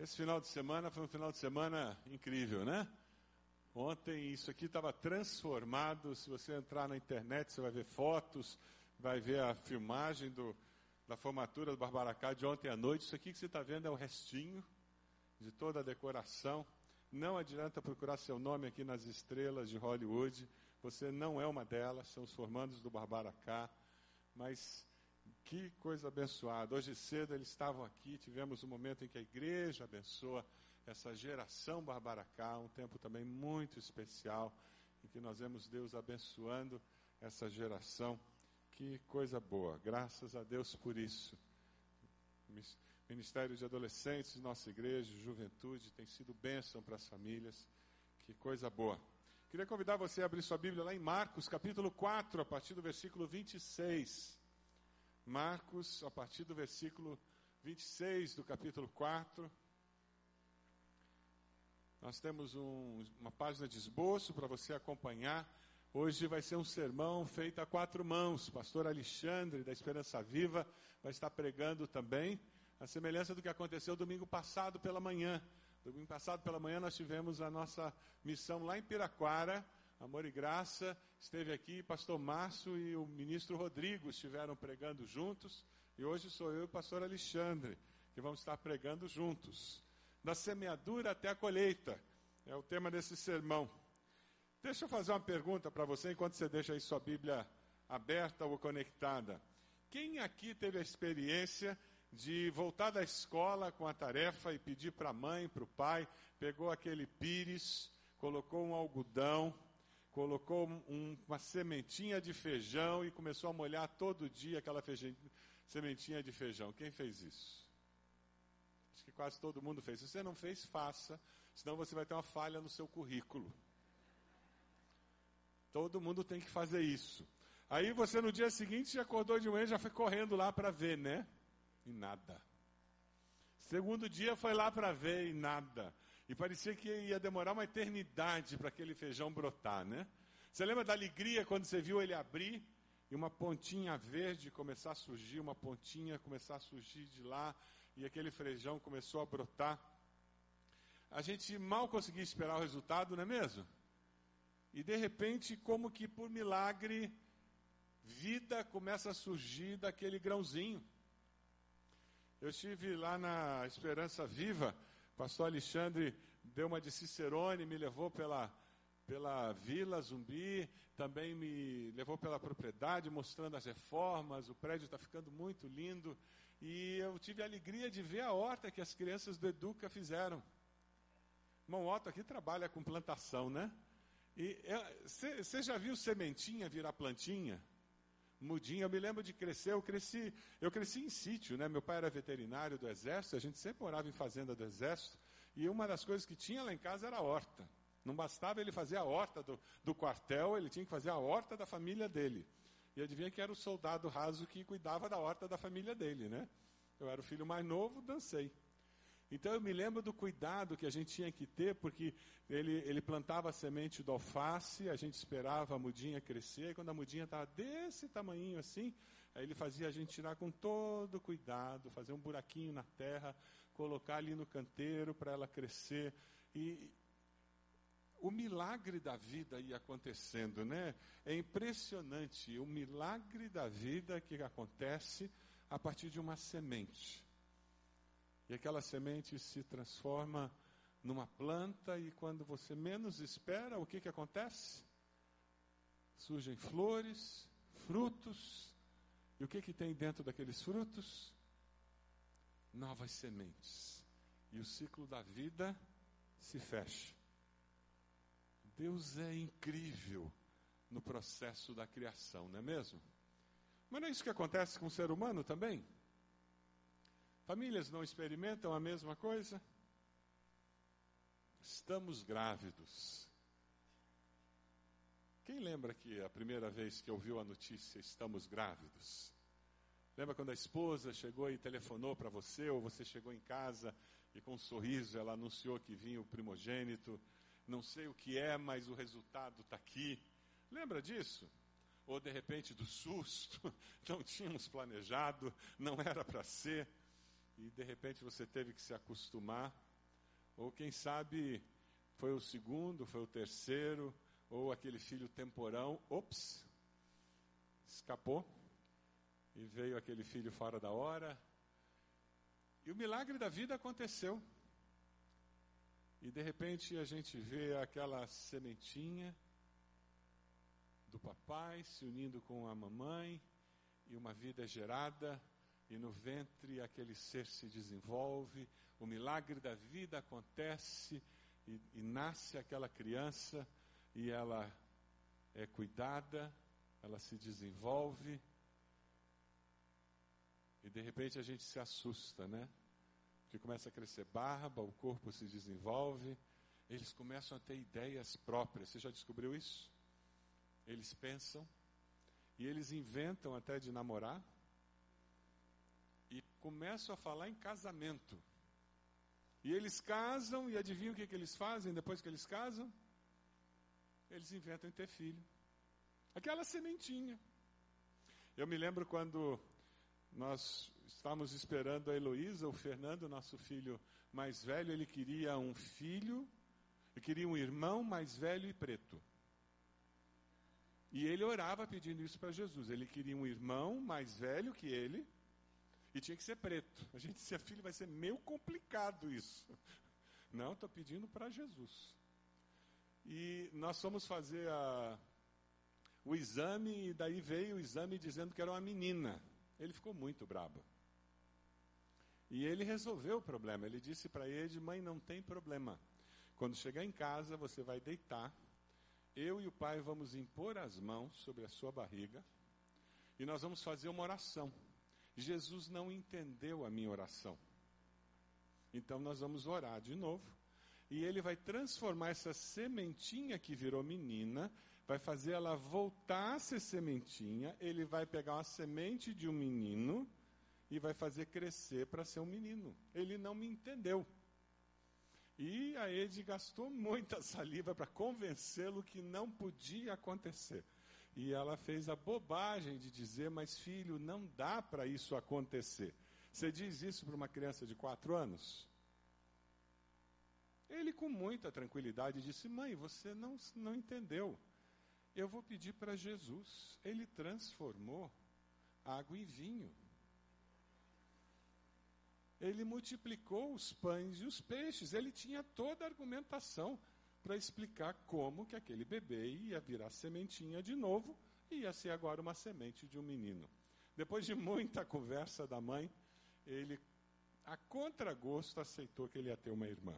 Esse final de semana foi um final de semana incrível, né? Ontem isso aqui estava transformado. Se você entrar na internet, você vai ver fotos, vai ver a filmagem do, da formatura do Barbaracá de ontem à noite. Isso aqui que você está vendo é o restinho de toda a decoração. Não adianta procurar seu nome aqui nas estrelas de Hollywood. Você não é uma delas, são os formandos do Barbaracá. Mas que coisa abençoada. Hoje cedo eles estavam aqui, tivemos um momento em que a igreja abençoa essa geração Barbaracá, um tempo também muito especial, em que nós vemos Deus abençoando essa geração. Que coisa boa, graças a Deus por isso. Ministério de Adolescentes, nossa igreja, juventude, tem sido bênção para as famílias. Que coisa boa. Queria convidar você a abrir sua Bíblia lá em Marcos, capítulo 4, a partir do versículo 26. Marcos, a partir do versículo 26 do capítulo 4. Nós temos um, uma página de esboço para você acompanhar. Hoje vai ser um sermão feito a quatro mãos. Pastor Alexandre, da Esperança Viva, vai estar pregando também, a semelhança do que aconteceu domingo passado pela manhã. Domingo passado pela manhã nós tivemos a nossa missão lá em Piraquara, Amor e Graça, esteve aqui, pastor Márcio e o ministro Rodrigo estiveram pregando juntos, e hoje sou eu e o pastor Alexandre, que vamos estar pregando juntos. Da semeadura até a colheita, é o tema desse sermão. Deixa eu fazer uma pergunta para você, enquanto você deixa aí sua Bíblia aberta ou conectada. Quem aqui teve a experiência de voltar da escola com a tarefa e pedir para a mãe, para o pai, pegou aquele pires, colocou um algodão, colocou um, uma sementinha de feijão e começou a molhar todo dia aquela sementinha de feijão. Quem fez isso? Acho que quase todo mundo fez. Se você não fez, faça, senão você vai ter uma falha no seu currículo. Todo mundo tem que fazer isso. Aí você no dia seguinte acordou de manhã já foi correndo lá para ver, né? E nada. Segundo dia foi lá para ver e nada. E parecia que ia demorar uma eternidade para aquele feijão brotar, né? Você lembra da alegria quando você viu ele abrir e uma pontinha verde começar a surgir, uma pontinha começar a surgir de lá e aquele feijão começou a brotar? A gente mal conseguia esperar o resultado, não é mesmo? E de repente, como que por milagre, vida começa a surgir daquele grãozinho. Eu estive lá na Esperança Viva pastor Alexandre deu uma de Cicerone, me levou pela, pela Vila Zumbi, também me levou pela propriedade, mostrando as reformas, o prédio está ficando muito lindo. E eu tive a alegria de ver a horta que as crianças do Educa fizeram. Irmão Otto aqui trabalha com plantação, né? E você já viu sementinha virar plantinha? Mudinha. Eu me lembro de crescer, eu cresci, eu cresci em sítio, né? Meu pai era veterinário do exército, a gente sempre morava em fazenda do exército, e uma das coisas que tinha lá em casa era a horta. Não bastava ele fazer a horta do, do quartel, ele tinha que fazer a horta da família dele. E adivinha que era o soldado raso que cuidava da horta da família dele, né? Eu era o filho mais novo, dancei. Então eu me lembro do cuidado que a gente tinha que ter, porque ele, ele plantava a semente do alface, a gente esperava a mudinha crescer, e quando a mudinha estava desse tamanho assim, aí ele fazia a gente tirar com todo cuidado, fazer um buraquinho na terra, colocar ali no canteiro para ela crescer. E o milagre da vida ia acontecendo, né? É impressionante o milagre da vida que acontece a partir de uma semente. E aquela semente se transforma numa planta, e quando você menos espera, o que, que acontece? Surgem flores, frutos, e o que, que tem dentro daqueles frutos? Novas sementes. E o ciclo da vida se fecha. Deus é incrível no processo da criação, não é mesmo? Mas não é isso que acontece com o ser humano também? Famílias não experimentam a mesma coisa? Estamos grávidos. Quem lembra que a primeira vez que ouviu a notícia estamos grávidos? Lembra quando a esposa chegou e telefonou para você, ou você chegou em casa e com um sorriso ela anunciou que vinha o primogênito? Não sei o que é, mas o resultado está aqui. Lembra disso? Ou de repente do susto, não tínhamos planejado, não era para ser e de repente você teve que se acostumar. Ou quem sabe foi o segundo, foi o terceiro, ou aquele filho temporão, ops, escapou e veio aquele filho fora da hora. E o milagre da vida aconteceu. E de repente a gente vê aquela sementinha do papai se unindo com a mamãe e uma vida gerada e no ventre aquele ser se desenvolve, o milagre da vida acontece e, e nasce aquela criança e ela é cuidada, ela se desenvolve e de repente a gente se assusta, né? Porque começa a crescer barba, o corpo se desenvolve, eles começam a ter ideias próprias. Você já descobriu isso? Eles pensam e eles inventam até de namorar começam a falar em casamento. E eles casam, e adivinham o que, que eles fazem depois que eles casam? Eles inventam em ter filho. Aquela sementinha. Eu me lembro quando nós estávamos esperando a Heloísa, o Fernando, nosso filho mais velho, ele queria um filho, ele queria um irmão mais velho e preto. E ele orava pedindo isso para Jesus. Ele queria um irmão mais velho que ele, e tinha que ser preto. A gente dizia, filho, vai ser meio complicado isso. Não, estou pedindo para Jesus. E nós fomos fazer a, o exame, e daí veio o exame dizendo que era uma menina. Ele ficou muito brabo. E ele resolveu o problema. Ele disse para ele: Mãe, não tem problema. Quando chegar em casa, você vai deitar. Eu e o pai vamos impor as mãos sobre a sua barriga. E nós vamos fazer uma oração. Jesus não entendeu a minha oração. Então nós vamos orar de novo. E ele vai transformar essa sementinha que virou menina, vai fazer ela voltar a ser sementinha. Ele vai pegar uma semente de um menino e vai fazer crescer para ser um menino. Ele não me entendeu. E a Ed gastou muita saliva para convencê-lo que não podia acontecer. E ela fez a bobagem de dizer: Mas filho, não dá para isso acontecer. Você diz isso para uma criança de quatro anos? Ele, com muita tranquilidade, disse: Mãe, você não, não entendeu. Eu vou pedir para Jesus. Ele transformou água em vinho. Ele multiplicou os pães e os peixes. Ele tinha toda a argumentação para explicar como que aquele bebê ia virar sementinha de novo e ia ser agora uma semente de um menino. Depois de muita conversa da mãe, ele, a contragosto, aceitou que ele ia ter uma irmã.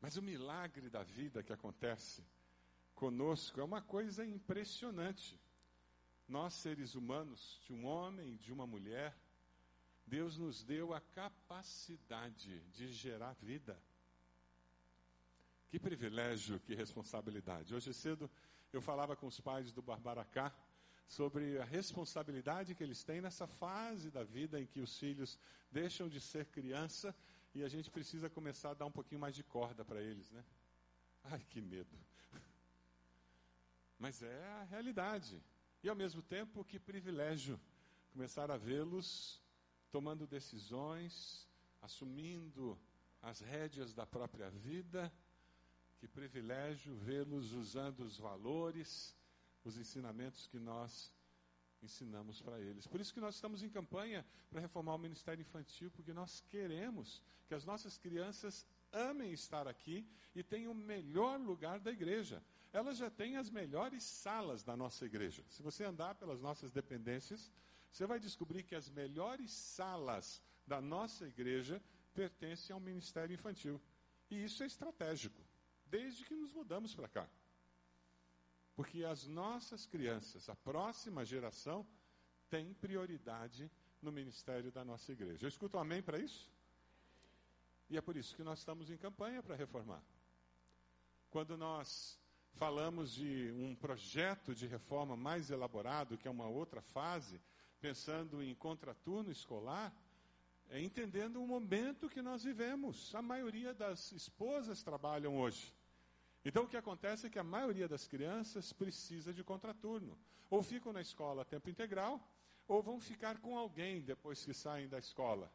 Mas o milagre da vida que acontece conosco é uma coisa impressionante. Nós, seres humanos, de um homem e de uma mulher, Deus nos deu a capacidade de gerar vida. Que privilégio, que responsabilidade. Hoje cedo eu falava com os pais do Barbaracá sobre a responsabilidade que eles têm nessa fase da vida em que os filhos deixam de ser criança e a gente precisa começar a dar um pouquinho mais de corda para eles, né? Ai, que medo. Mas é a realidade. E ao mesmo tempo, que privilégio começar a vê-los tomando decisões, assumindo as rédeas da própria vida que privilégio vê-los usando os valores, os ensinamentos que nós ensinamos para eles. Por isso que nós estamos em campanha para reformar o Ministério Infantil, porque nós queremos que as nossas crianças amem estar aqui e tenham o melhor lugar da igreja. Elas já têm as melhores salas da nossa igreja. Se você andar pelas nossas dependências, você vai descobrir que as melhores salas da nossa igreja pertencem ao Ministério Infantil. E isso é estratégico desde que nos mudamos para cá. Porque as nossas crianças, a próxima geração, tem prioridade no ministério da nossa igreja. Eu escuto um amém para isso? E é por isso que nós estamos em campanha para reformar. Quando nós falamos de um projeto de reforma mais elaborado, que é uma outra fase, pensando em contraturno escolar, é entendendo o momento que nós vivemos. A maioria das esposas trabalham hoje. Então o que acontece é que a maioria das crianças precisa de contraturno. Ou ficam na escola a tempo integral, ou vão ficar com alguém depois que saem da escola.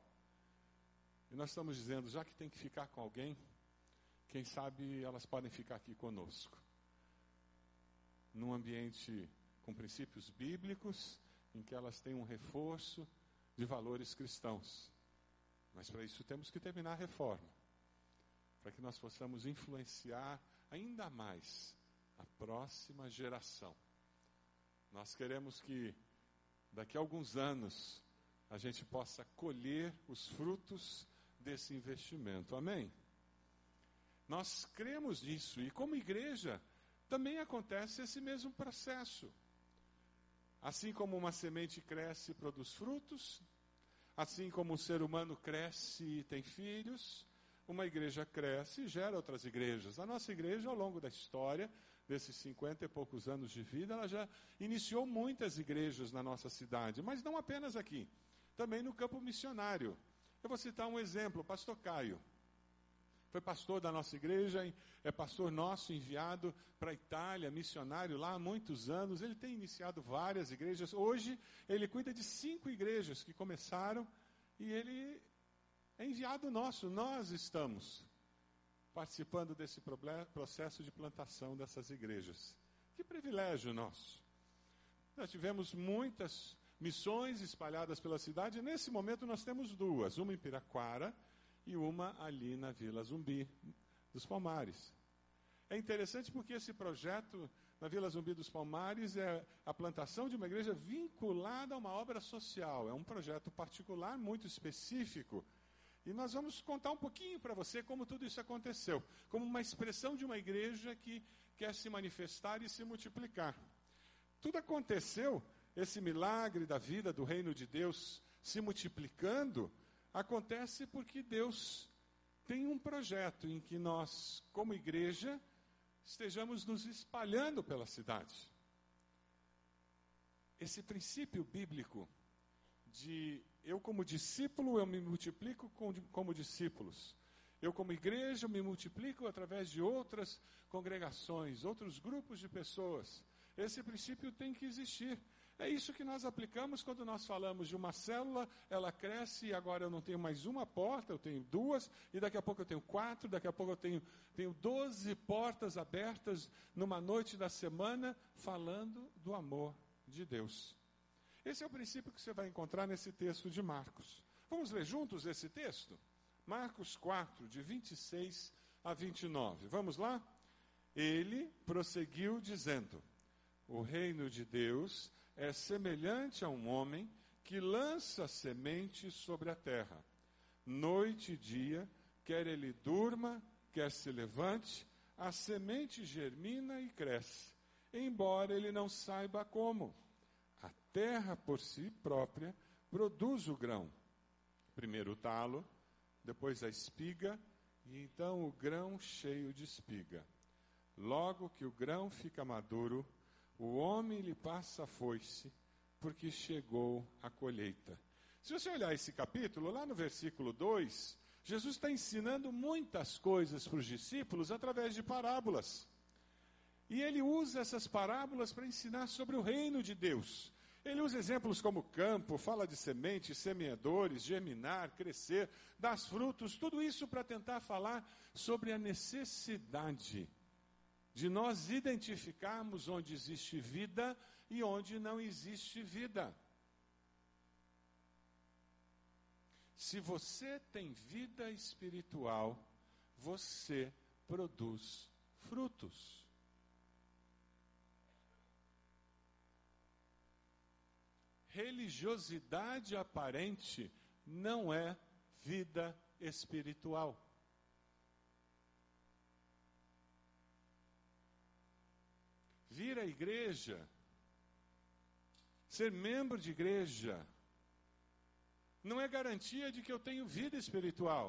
nós estamos dizendo, já que tem que ficar com alguém, quem sabe elas podem ficar aqui conosco. Num ambiente com princípios bíblicos, em que elas têm um reforço de valores cristãos. Mas para isso temos que terminar a reforma, para que nós possamos influenciar ainda mais a próxima geração. Nós queremos que daqui a alguns anos a gente possa colher os frutos desse investimento. Amém? Nós cremos nisso e, como igreja, também acontece esse mesmo processo. Assim como uma semente cresce e produz frutos, assim como um ser humano cresce e tem filhos, uma igreja cresce e gera outras igrejas. A nossa igreja, ao longo da história, desses cinquenta e poucos anos de vida, ela já iniciou muitas igrejas na nossa cidade, mas não apenas aqui, também no campo missionário. Eu vou citar um exemplo, o pastor Caio. Foi pastor da nossa igreja, é pastor nosso enviado para a Itália, missionário lá há muitos anos. Ele tem iniciado várias igrejas. Hoje, ele cuida de cinco igrejas que começaram e ele é enviado nosso. Nós estamos participando desse processo de plantação dessas igrejas. Que privilégio nosso. Nós tivemos muitas missões espalhadas pela cidade. Nesse momento, nós temos duas: uma em Piraquara e uma ali na Vila Zumbi dos Palmares. É interessante porque esse projeto na Vila Zumbi dos Palmares é a plantação de uma igreja vinculada a uma obra social. É um projeto particular, muito específico. E nós vamos contar um pouquinho para você como tudo isso aconteceu, como uma expressão de uma igreja que quer se manifestar e se multiplicar. Tudo aconteceu, esse milagre da vida do reino de Deus se multiplicando, acontece porque Deus tem um projeto em que nós, como igreja, estejamos nos espalhando pela cidade. Esse princípio bíblico de eu como discípulo, eu me multiplico como discípulos. Eu como igreja, eu me multiplico através de outras congregações, outros grupos de pessoas. Esse princípio tem que existir. É isso que nós aplicamos quando nós falamos de uma célula, ela cresce e agora eu não tenho mais uma porta, eu tenho duas, e daqui a pouco eu tenho quatro, daqui a pouco eu tenho, tenho doze portas abertas numa noite da semana, falando do amor de Deus. Esse é o princípio que você vai encontrar nesse texto de Marcos. Vamos ler juntos esse texto? Marcos 4, de 26 a 29. Vamos lá? Ele prosseguiu dizendo: O reino de Deus é semelhante a um homem que lança semente sobre a terra. Noite e dia, quer ele durma, quer se levante, a semente germina e cresce, embora ele não saiba como. Terra por si própria produz o grão. Primeiro o talo, depois a espiga, e então o grão cheio de espiga. Logo que o grão fica maduro, o homem lhe passa a foice, porque chegou a colheita. Se você olhar esse capítulo, lá no versículo 2, Jesus está ensinando muitas coisas para os discípulos através de parábolas. E ele usa essas parábolas para ensinar sobre o reino de Deus. Ele usa exemplos como campo, fala de sementes, semeadores, germinar, crescer, dar frutos, tudo isso para tentar falar sobre a necessidade de nós identificarmos onde existe vida e onde não existe vida. Se você tem vida espiritual, você produz frutos. Religiosidade aparente não é vida espiritual. vir à igreja, ser membro de igreja, não é garantia de que eu tenho vida espiritual.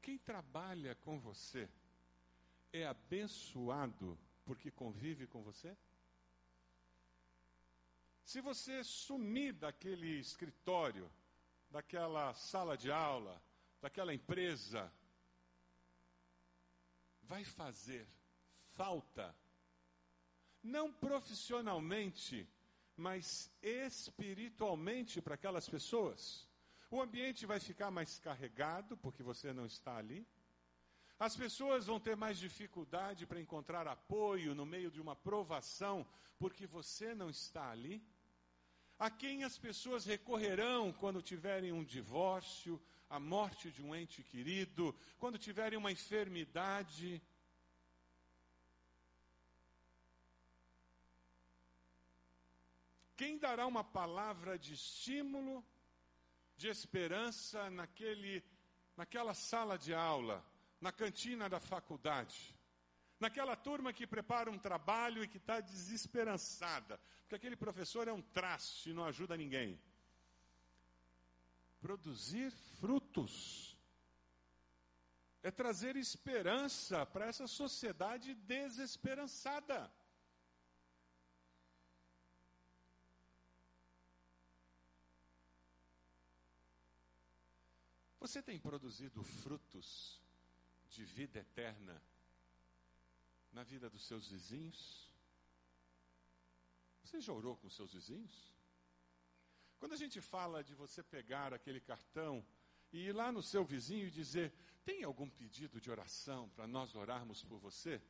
Quem trabalha com você é abençoado porque convive com você? Se você sumir daquele escritório, daquela sala de aula, daquela empresa, vai fazer falta, não profissionalmente, mas espiritualmente para aquelas pessoas. O ambiente vai ficar mais carregado porque você não está ali. As pessoas vão ter mais dificuldade para encontrar apoio no meio de uma provação porque você não está ali. A quem as pessoas recorrerão quando tiverem um divórcio, a morte de um ente querido, quando tiverem uma enfermidade. Quem dará uma palavra de estímulo, de esperança naquele, naquela sala de aula, na cantina da faculdade? Naquela turma que prepara um trabalho e que está desesperançada, porque aquele professor é um traste e não ajuda ninguém. Produzir frutos é trazer esperança para essa sociedade desesperançada. Você tem produzido frutos de vida eterna na vida dos seus vizinhos? Você já orou com seus vizinhos? Quando a gente fala de você pegar aquele cartão e ir lá no seu vizinho e dizer: tem algum pedido de oração para nós orarmos por você?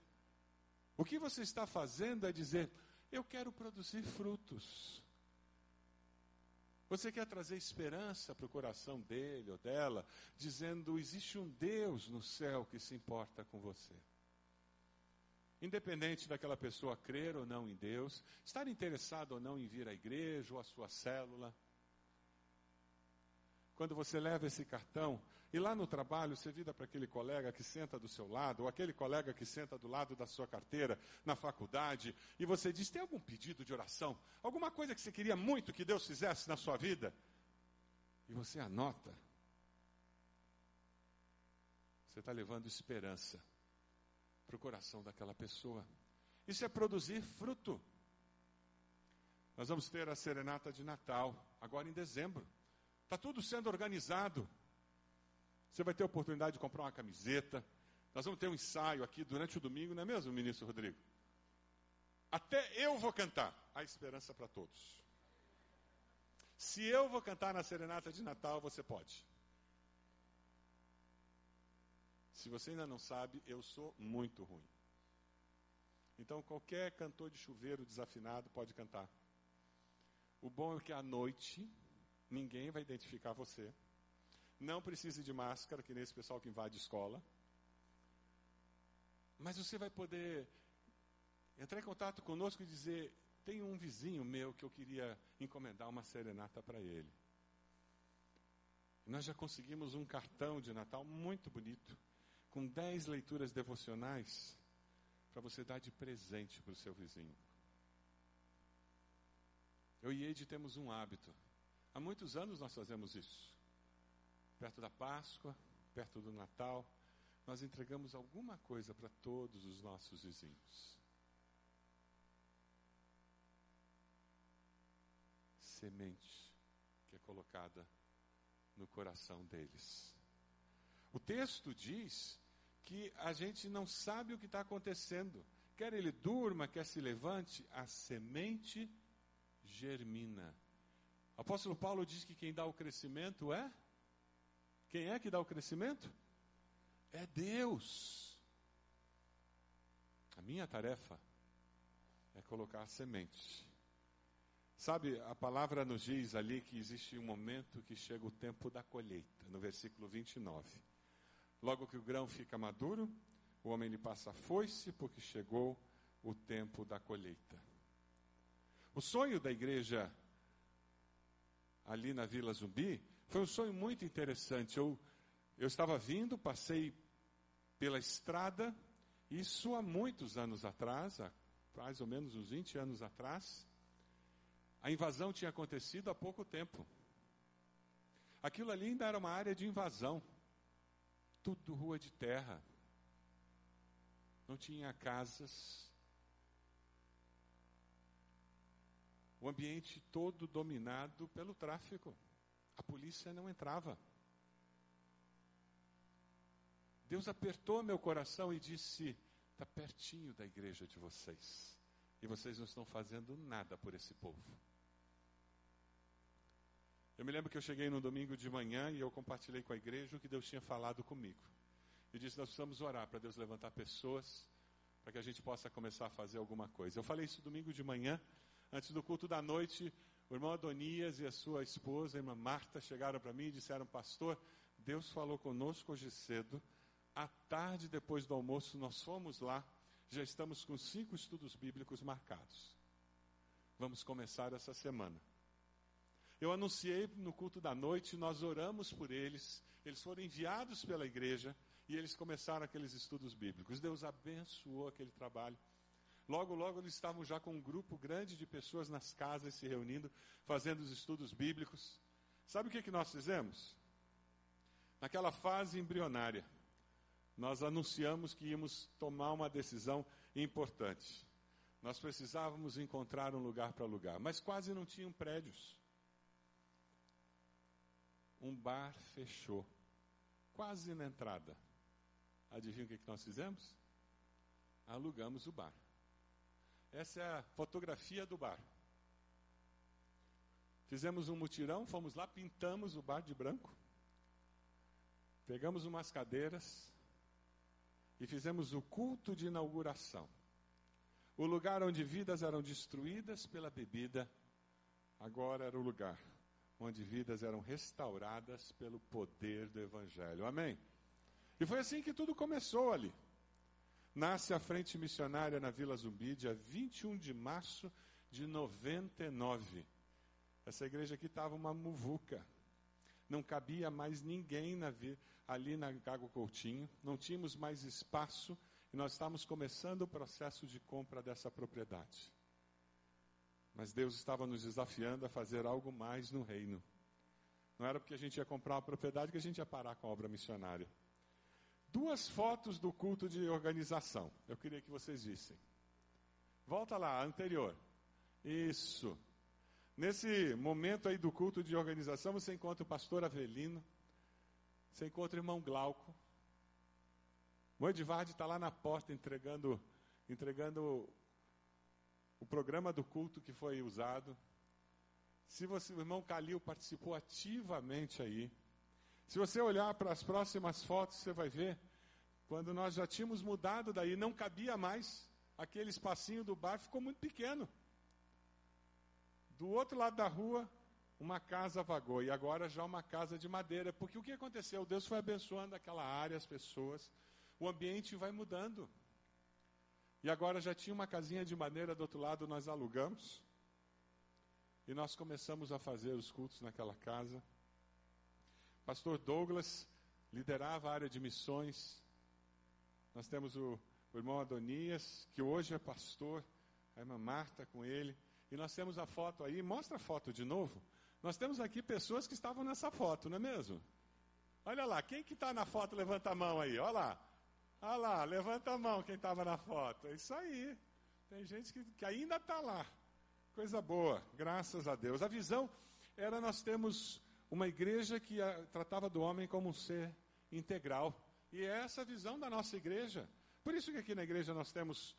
O que você está fazendo é dizer: eu quero produzir frutos. Você quer trazer esperança para o coração dele ou dela, dizendo: existe um Deus no céu que se importa com você. Independente daquela pessoa crer ou não em Deus, estar interessado ou não em vir à igreja ou à sua célula. Quando você leva esse cartão e lá no trabalho você vira para aquele colega que senta do seu lado, ou aquele colega que senta do lado da sua carteira na faculdade, e você diz: tem algum pedido de oração? Alguma coisa que você queria muito que Deus fizesse na sua vida? E você anota. Você está levando esperança para o coração daquela pessoa. Isso é produzir fruto. Nós vamos ter a serenata de Natal, agora em dezembro. Está tudo sendo organizado. Você vai ter a oportunidade de comprar uma camiseta. Nós vamos ter um ensaio aqui durante o domingo, não é mesmo, ministro Rodrigo? Até eu vou cantar a esperança para todos. Se eu vou cantar na serenata de Natal, você pode. Se você ainda não sabe, eu sou muito ruim. Então, qualquer cantor de chuveiro desafinado pode cantar. O bom é que à noite, ninguém vai identificar você. Não precise de máscara, que nem esse pessoal que invade escola. Mas você vai poder entrar em contato conosco e dizer: tem um vizinho meu que eu queria encomendar uma serenata para ele. nós já conseguimos um cartão de Natal muito bonito com dez leituras devocionais para você dar de presente para o seu vizinho. Eu e Eide temos um hábito. Há muitos anos nós fazemos isso. Perto da Páscoa, perto do Natal, nós entregamos alguma coisa para todos os nossos vizinhos. Semente que é colocada no coração deles. O texto diz que a gente não sabe o que está acontecendo. Quer ele durma, quer se levante, a semente germina. O apóstolo Paulo diz que quem dá o crescimento é? Quem é que dá o crescimento? É Deus. A minha tarefa é colocar a semente. Sabe, a palavra nos diz ali que existe um momento que chega o tempo da colheita, no versículo 29. Logo que o grão fica maduro, o homem lhe passa a foice, porque chegou o tempo da colheita. O sonho da igreja ali na Vila Zumbi foi um sonho muito interessante. Eu, eu estava vindo, passei pela estrada, isso há muitos anos atrás, há mais ou menos uns 20 anos atrás. A invasão tinha acontecido há pouco tempo. Aquilo ali ainda era uma área de invasão tudo rua de terra. Não tinha casas. O ambiente todo dominado pelo tráfico. A polícia não entrava. Deus apertou meu coração e disse: está pertinho da igreja de vocês. E vocês não estão fazendo nada por esse povo. Eu me lembro que eu cheguei no domingo de manhã e eu compartilhei com a igreja o que Deus tinha falado comigo. Eu disse: Nós precisamos orar para Deus levantar pessoas para que a gente possa começar a fazer alguma coisa. Eu falei isso domingo de manhã, antes do culto da noite. O irmão Adonias e a sua esposa, a irmã Marta, chegaram para mim e disseram: Pastor, Deus falou conosco hoje cedo. À tarde, depois do almoço, nós fomos lá. Já estamos com cinco estudos bíblicos marcados. Vamos começar essa semana. Eu anunciei no culto da noite, nós oramos por eles, eles foram enviados pela igreja e eles começaram aqueles estudos bíblicos. Deus abençoou aquele trabalho. Logo, logo eles estavam já com um grupo grande de pessoas nas casas se reunindo, fazendo os estudos bíblicos. Sabe o que, que nós fizemos? Naquela fase embrionária, nós anunciamos que íamos tomar uma decisão importante. Nós precisávamos encontrar um lugar para alugar, mas quase não tinham prédios. Um bar fechou, quase na entrada. Adivinha o que, que nós fizemos? Alugamos o bar. Essa é a fotografia do bar. Fizemos um mutirão, fomos lá, pintamos o bar de branco, pegamos umas cadeiras e fizemos o culto de inauguração. O lugar onde vidas eram destruídas pela bebida, agora era o lugar onde vidas eram restauradas pelo poder do Evangelho. Amém? E foi assim que tudo começou ali. Nasce a Frente Missionária na Vila Zumbi, dia 21 de março de 99. Essa igreja aqui estava uma muvuca. Não cabia mais ninguém na, ali na Gago Coutinho, não tínhamos mais espaço e nós estávamos começando o processo de compra dessa propriedade. Mas Deus estava nos desafiando a fazer algo mais no reino. Não era porque a gente ia comprar uma propriedade que a gente ia parar com a obra missionária. Duas fotos do culto de organização. Eu queria que vocês vissem. Volta lá, anterior. Isso. Nesse momento aí do culto de organização, você encontra o pastor Avelino, você encontra o irmão Glauco. O Edvard está lá na porta entregando, entregando o programa do culto que foi usado. Se você, o irmão Calil participou ativamente aí. Se você olhar para as próximas fotos, você vai ver, quando nós já tínhamos mudado daí, não cabia mais, aquele espacinho do bar ficou muito pequeno. Do outro lado da rua, uma casa vagou, e agora já uma casa de madeira, porque o que aconteceu? Deus foi abençoando aquela área, as pessoas, o ambiente vai mudando. E agora já tinha uma casinha de madeira do outro lado, nós alugamos. E nós começamos a fazer os cultos naquela casa. Pastor Douglas liderava a área de missões. Nós temos o, o irmão Adonias, que hoje é pastor, a irmã Marta com ele. E nós temos a foto aí, mostra a foto de novo. Nós temos aqui pessoas que estavam nessa foto, não é mesmo? Olha lá, quem que está na foto, levanta a mão aí, olha lá. Olha lá, levanta a mão quem estava na foto. É isso aí. Tem gente que, que ainda está lá. Coisa boa, graças a Deus. A visão era nós temos uma igreja que a, tratava do homem como um ser integral. E é essa a visão da nossa igreja. Por isso que aqui na igreja nós temos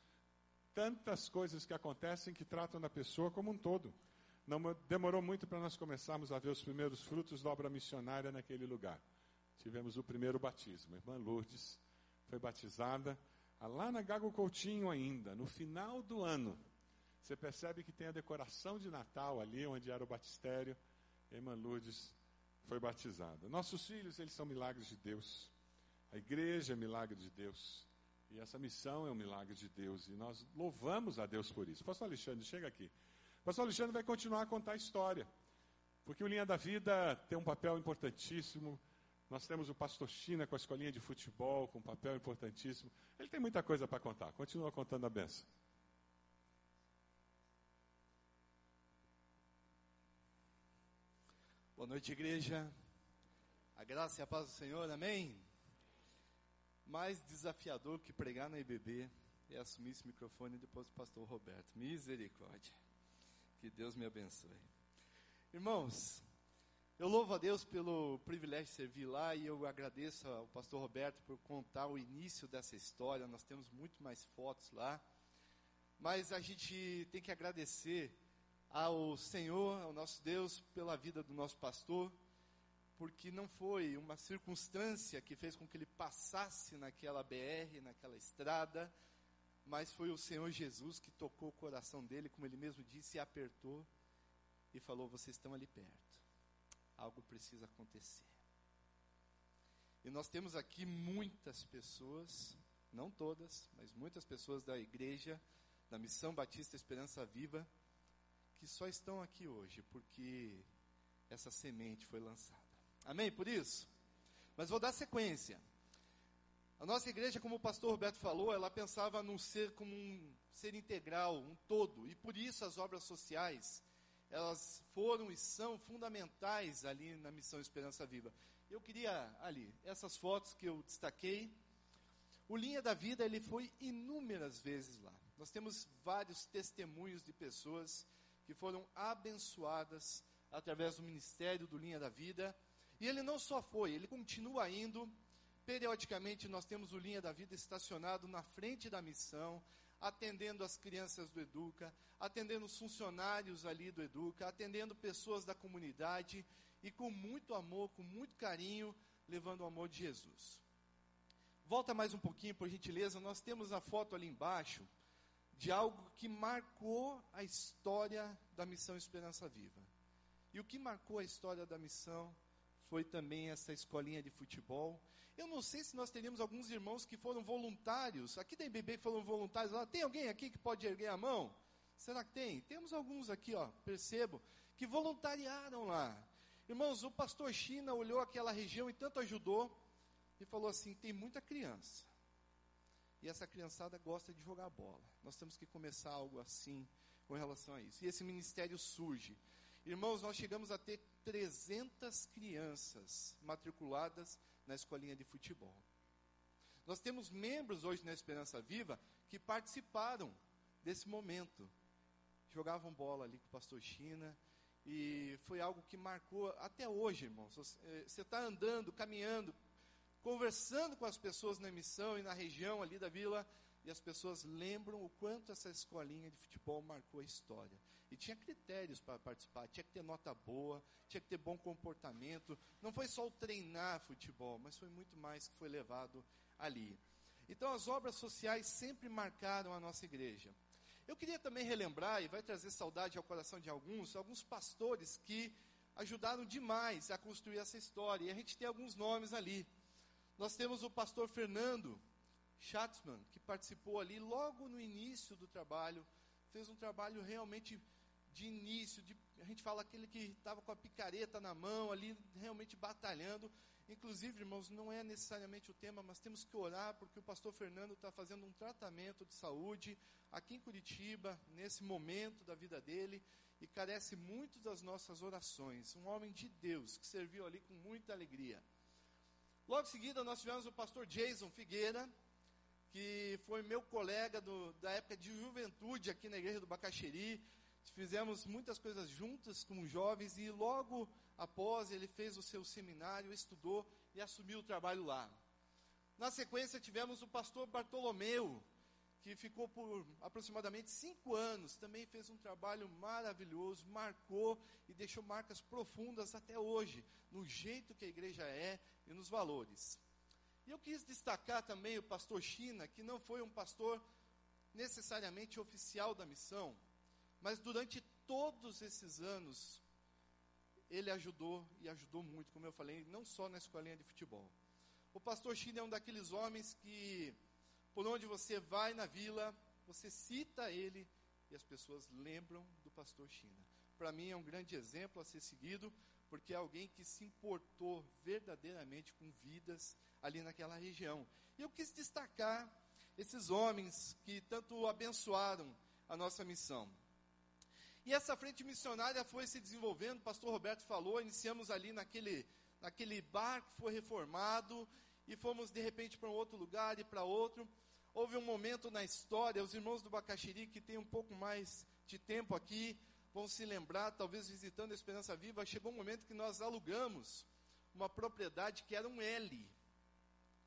tantas coisas que acontecem que tratam da pessoa como um todo. Não demorou muito para nós começarmos a ver os primeiros frutos da obra missionária naquele lugar. Tivemos o primeiro batismo. irmã Lourdes foi batizada lá na Gago Coutinho ainda, no final do ano. Você percebe que tem a decoração de Natal ali, onde era o batistério. Irmã Lourdes foi batizada. Nossos filhos, eles são milagres de Deus. A igreja é milagre de Deus. E essa missão é um milagre de Deus. E nós louvamos a Deus por isso. Pastor Alexandre, chega aqui. Pastor Alexandre vai continuar a contar a história. Porque o Linha da Vida tem um papel importantíssimo. Nós temos o Pastor China com a escolinha de futebol, com um papel importantíssimo. Ele tem muita coisa para contar. Continua contando a benção. Boa noite, igreja. A graça e a paz do Senhor, amém? Mais desafiador que pregar na IBB é assumir esse microfone depois do pastor Roberto. Misericórdia. Que Deus me abençoe. Irmãos, eu louvo a Deus pelo privilégio de servir lá e eu agradeço ao pastor Roberto por contar o início dessa história. Nós temos muito mais fotos lá. Mas a gente tem que agradecer ao Senhor, ao nosso Deus, pela vida do nosso pastor, porque não foi uma circunstância que fez com que ele passasse naquela BR, naquela estrada, mas foi o Senhor Jesus que tocou o coração dele, como ele mesmo disse, e apertou e falou: Vocês estão ali perto, algo precisa acontecer. E nós temos aqui muitas pessoas, não todas, mas muitas pessoas da igreja, da Missão Batista Esperança Viva, que só estão aqui hoje porque essa semente foi lançada. Amém? Por isso? Mas vou dar sequência. A nossa igreja, como o pastor Roberto falou, ela pensava num ser como um ser integral, um todo, e por isso as obras sociais, elas foram e são fundamentais ali na missão Esperança Viva. Eu queria ali, essas fotos que eu destaquei, o Linha da Vida, ele foi inúmeras vezes lá. Nós temos vários testemunhos de pessoas que foram abençoadas através do ministério do Linha da Vida. E ele não só foi, ele continua indo. Periodicamente nós temos o Linha da Vida estacionado na frente da missão, atendendo as crianças do Educa, atendendo os funcionários ali do Educa, atendendo pessoas da comunidade e com muito amor, com muito carinho, levando o amor de Jesus. Volta mais um pouquinho, por gentileza, nós temos a foto ali embaixo de algo que marcou a história da missão Esperança Viva. E o que marcou a história da missão foi também essa escolinha de futebol. Eu não sei se nós teríamos alguns irmãos que foram voluntários, aqui tem bebê que foram voluntários lá. Tem alguém aqui que pode erguer a mão? Será que tem? Temos alguns aqui, ó, percebo, que voluntariaram lá. Irmãos, o pastor China olhou aquela região e tanto ajudou e falou assim: tem muita criança. E essa criançada gosta de jogar bola. Nós temos que começar algo assim com relação a isso. E esse ministério surge. Irmãos, nós chegamos a ter 300 crianças matriculadas na escolinha de futebol. Nós temos membros hoje na Esperança Viva que participaram desse momento. Jogavam bola ali com o pastor China. E foi algo que marcou até hoje, irmãos. Você está andando, caminhando, conversando com as pessoas na missão e na região ali da vila, e as pessoas lembram o quanto essa escolinha de futebol marcou a história. E tinha critérios para participar, tinha que ter nota boa, tinha que ter bom comportamento. Não foi só o treinar futebol, mas foi muito mais que foi levado ali. Então as obras sociais sempre marcaram a nossa igreja. Eu queria também relembrar, e vai trazer saudade ao coração de alguns, alguns pastores que ajudaram demais a construir essa história. E a gente tem alguns nomes ali. Nós temos o pastor Fernando Schatzman, que participou ali logo no início do trabalho, fez um trabalho realmente de início, de, a gente fala aquele que estava com a picareta na mão ali, realmente batalhando. Inclusive, irmãos, não é necessariamente o tema, mas temos que orar porque o pastor Fernando está fazendo um tratamento de saúde aqui em Curitiba, nesse momento da vida dele, e carece muito das nossas orações. Um homem de Deus que serviu ali com muita alegria. Logo em seguida, nós tivemos o pastor Jason Figueira, que foi meu colega do, da época de juventude aqui na igreja do Bacaxeri. Fizemos muitas coisas juntas com jovens e logo após ele fez o seu seminário, estudou e assumiu o trabalho lá. Na sequência, tivemos o pastor Bartolomeu, que ficou por aproximadamente cinco anos, também fez um trabalho maravilhoso, marcou e deixou marcas profundas até hoje, no jeito que a igreja é e nos valores. E eu quis destacar também o pastor China, que não foi um pastor necessariamente oficial da missão, mas durante todos esses anos, ele ajudou e ajudou muito, como eu falei, não só na escolinha de futebol. O pastor China é um daqueles homens que por onde você vai na vila, você cita ele e as pessoas lembram do pastor China. Para mim é um grande exemplo a ser seguido, porque é alguém que se importou verdadeiramente com vidas ali naquela região. E eu quis destacar esses homens que tanto abençoaram a nossa missão. E essa frente missionária foi se desenvolvendo, o pastor Roberto falou, iniciamos ali naquele, naquele bar que foi reformado, e fomos de repente para um outro lugar e para outro. Houve um momento na história, os irmãos do Bacaxiri, que têm um pouco mais de tempo aqui, vão se lembrar, talvez visitando a Esperança Viva, chegou um momento que nós alugamos uma propriedade que era um L.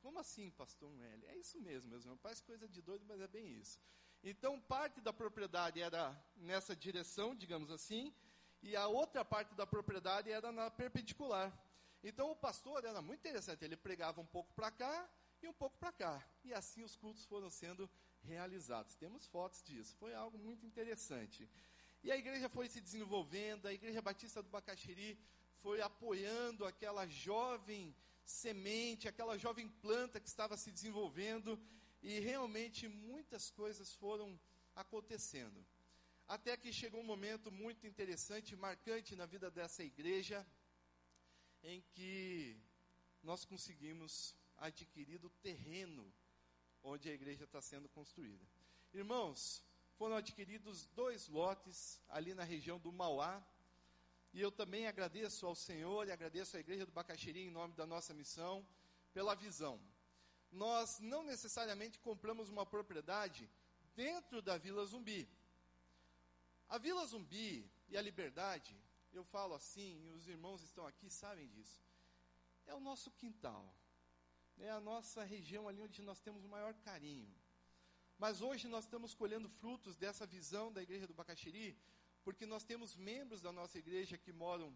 Como assim, pastor, um L? É isso mesmo, meus irmãos. Parece coisa de doido, mas é bem isso. Então, parte da propriedade era nessa direção, digamos assim, e a outra parte da propriedade era na perpendicular. Então, o pastor era muito interessante, ele pregava um pouco para cá e um pouco para cá. E assim os cultos foram sendo realizados. Temos fotos disso, foi algo muito interessante. E a igreja foi se desenvolvendo, a Igreja Batista do Bacaxiri foi apoiando aquela jovem semente, aquela jovem planta que estava se desenvolvendo, e realmente muitas coisas foram acontecendo. Até que chegou um momento muito interessante, marcante na vida dessa igreja, em que nós conseguimos adquirir o terreno onde a igreja está sendo construída. Irmãos, foram adquiridos dois lotes ali na região do Mauá, e eu também agradeço ao Senhor e agradeço à Igreja do Bacaxiri em nome da nossa missão pela visão. Nós não necessariamente compramos uma propriedade dentro da Vila Zumbi. A Vila Zumbi e a Liberdade, eu falo assim, e os irmãos estão aqui sabem disso, é o nosso quintal. É a nossa região ali onde nós temos o maior carinho. Mas hoje nós estamos colhendo frutos dessa visão da Igreja do Bacaxiri, porque nós temos membros da nossa igreja que moram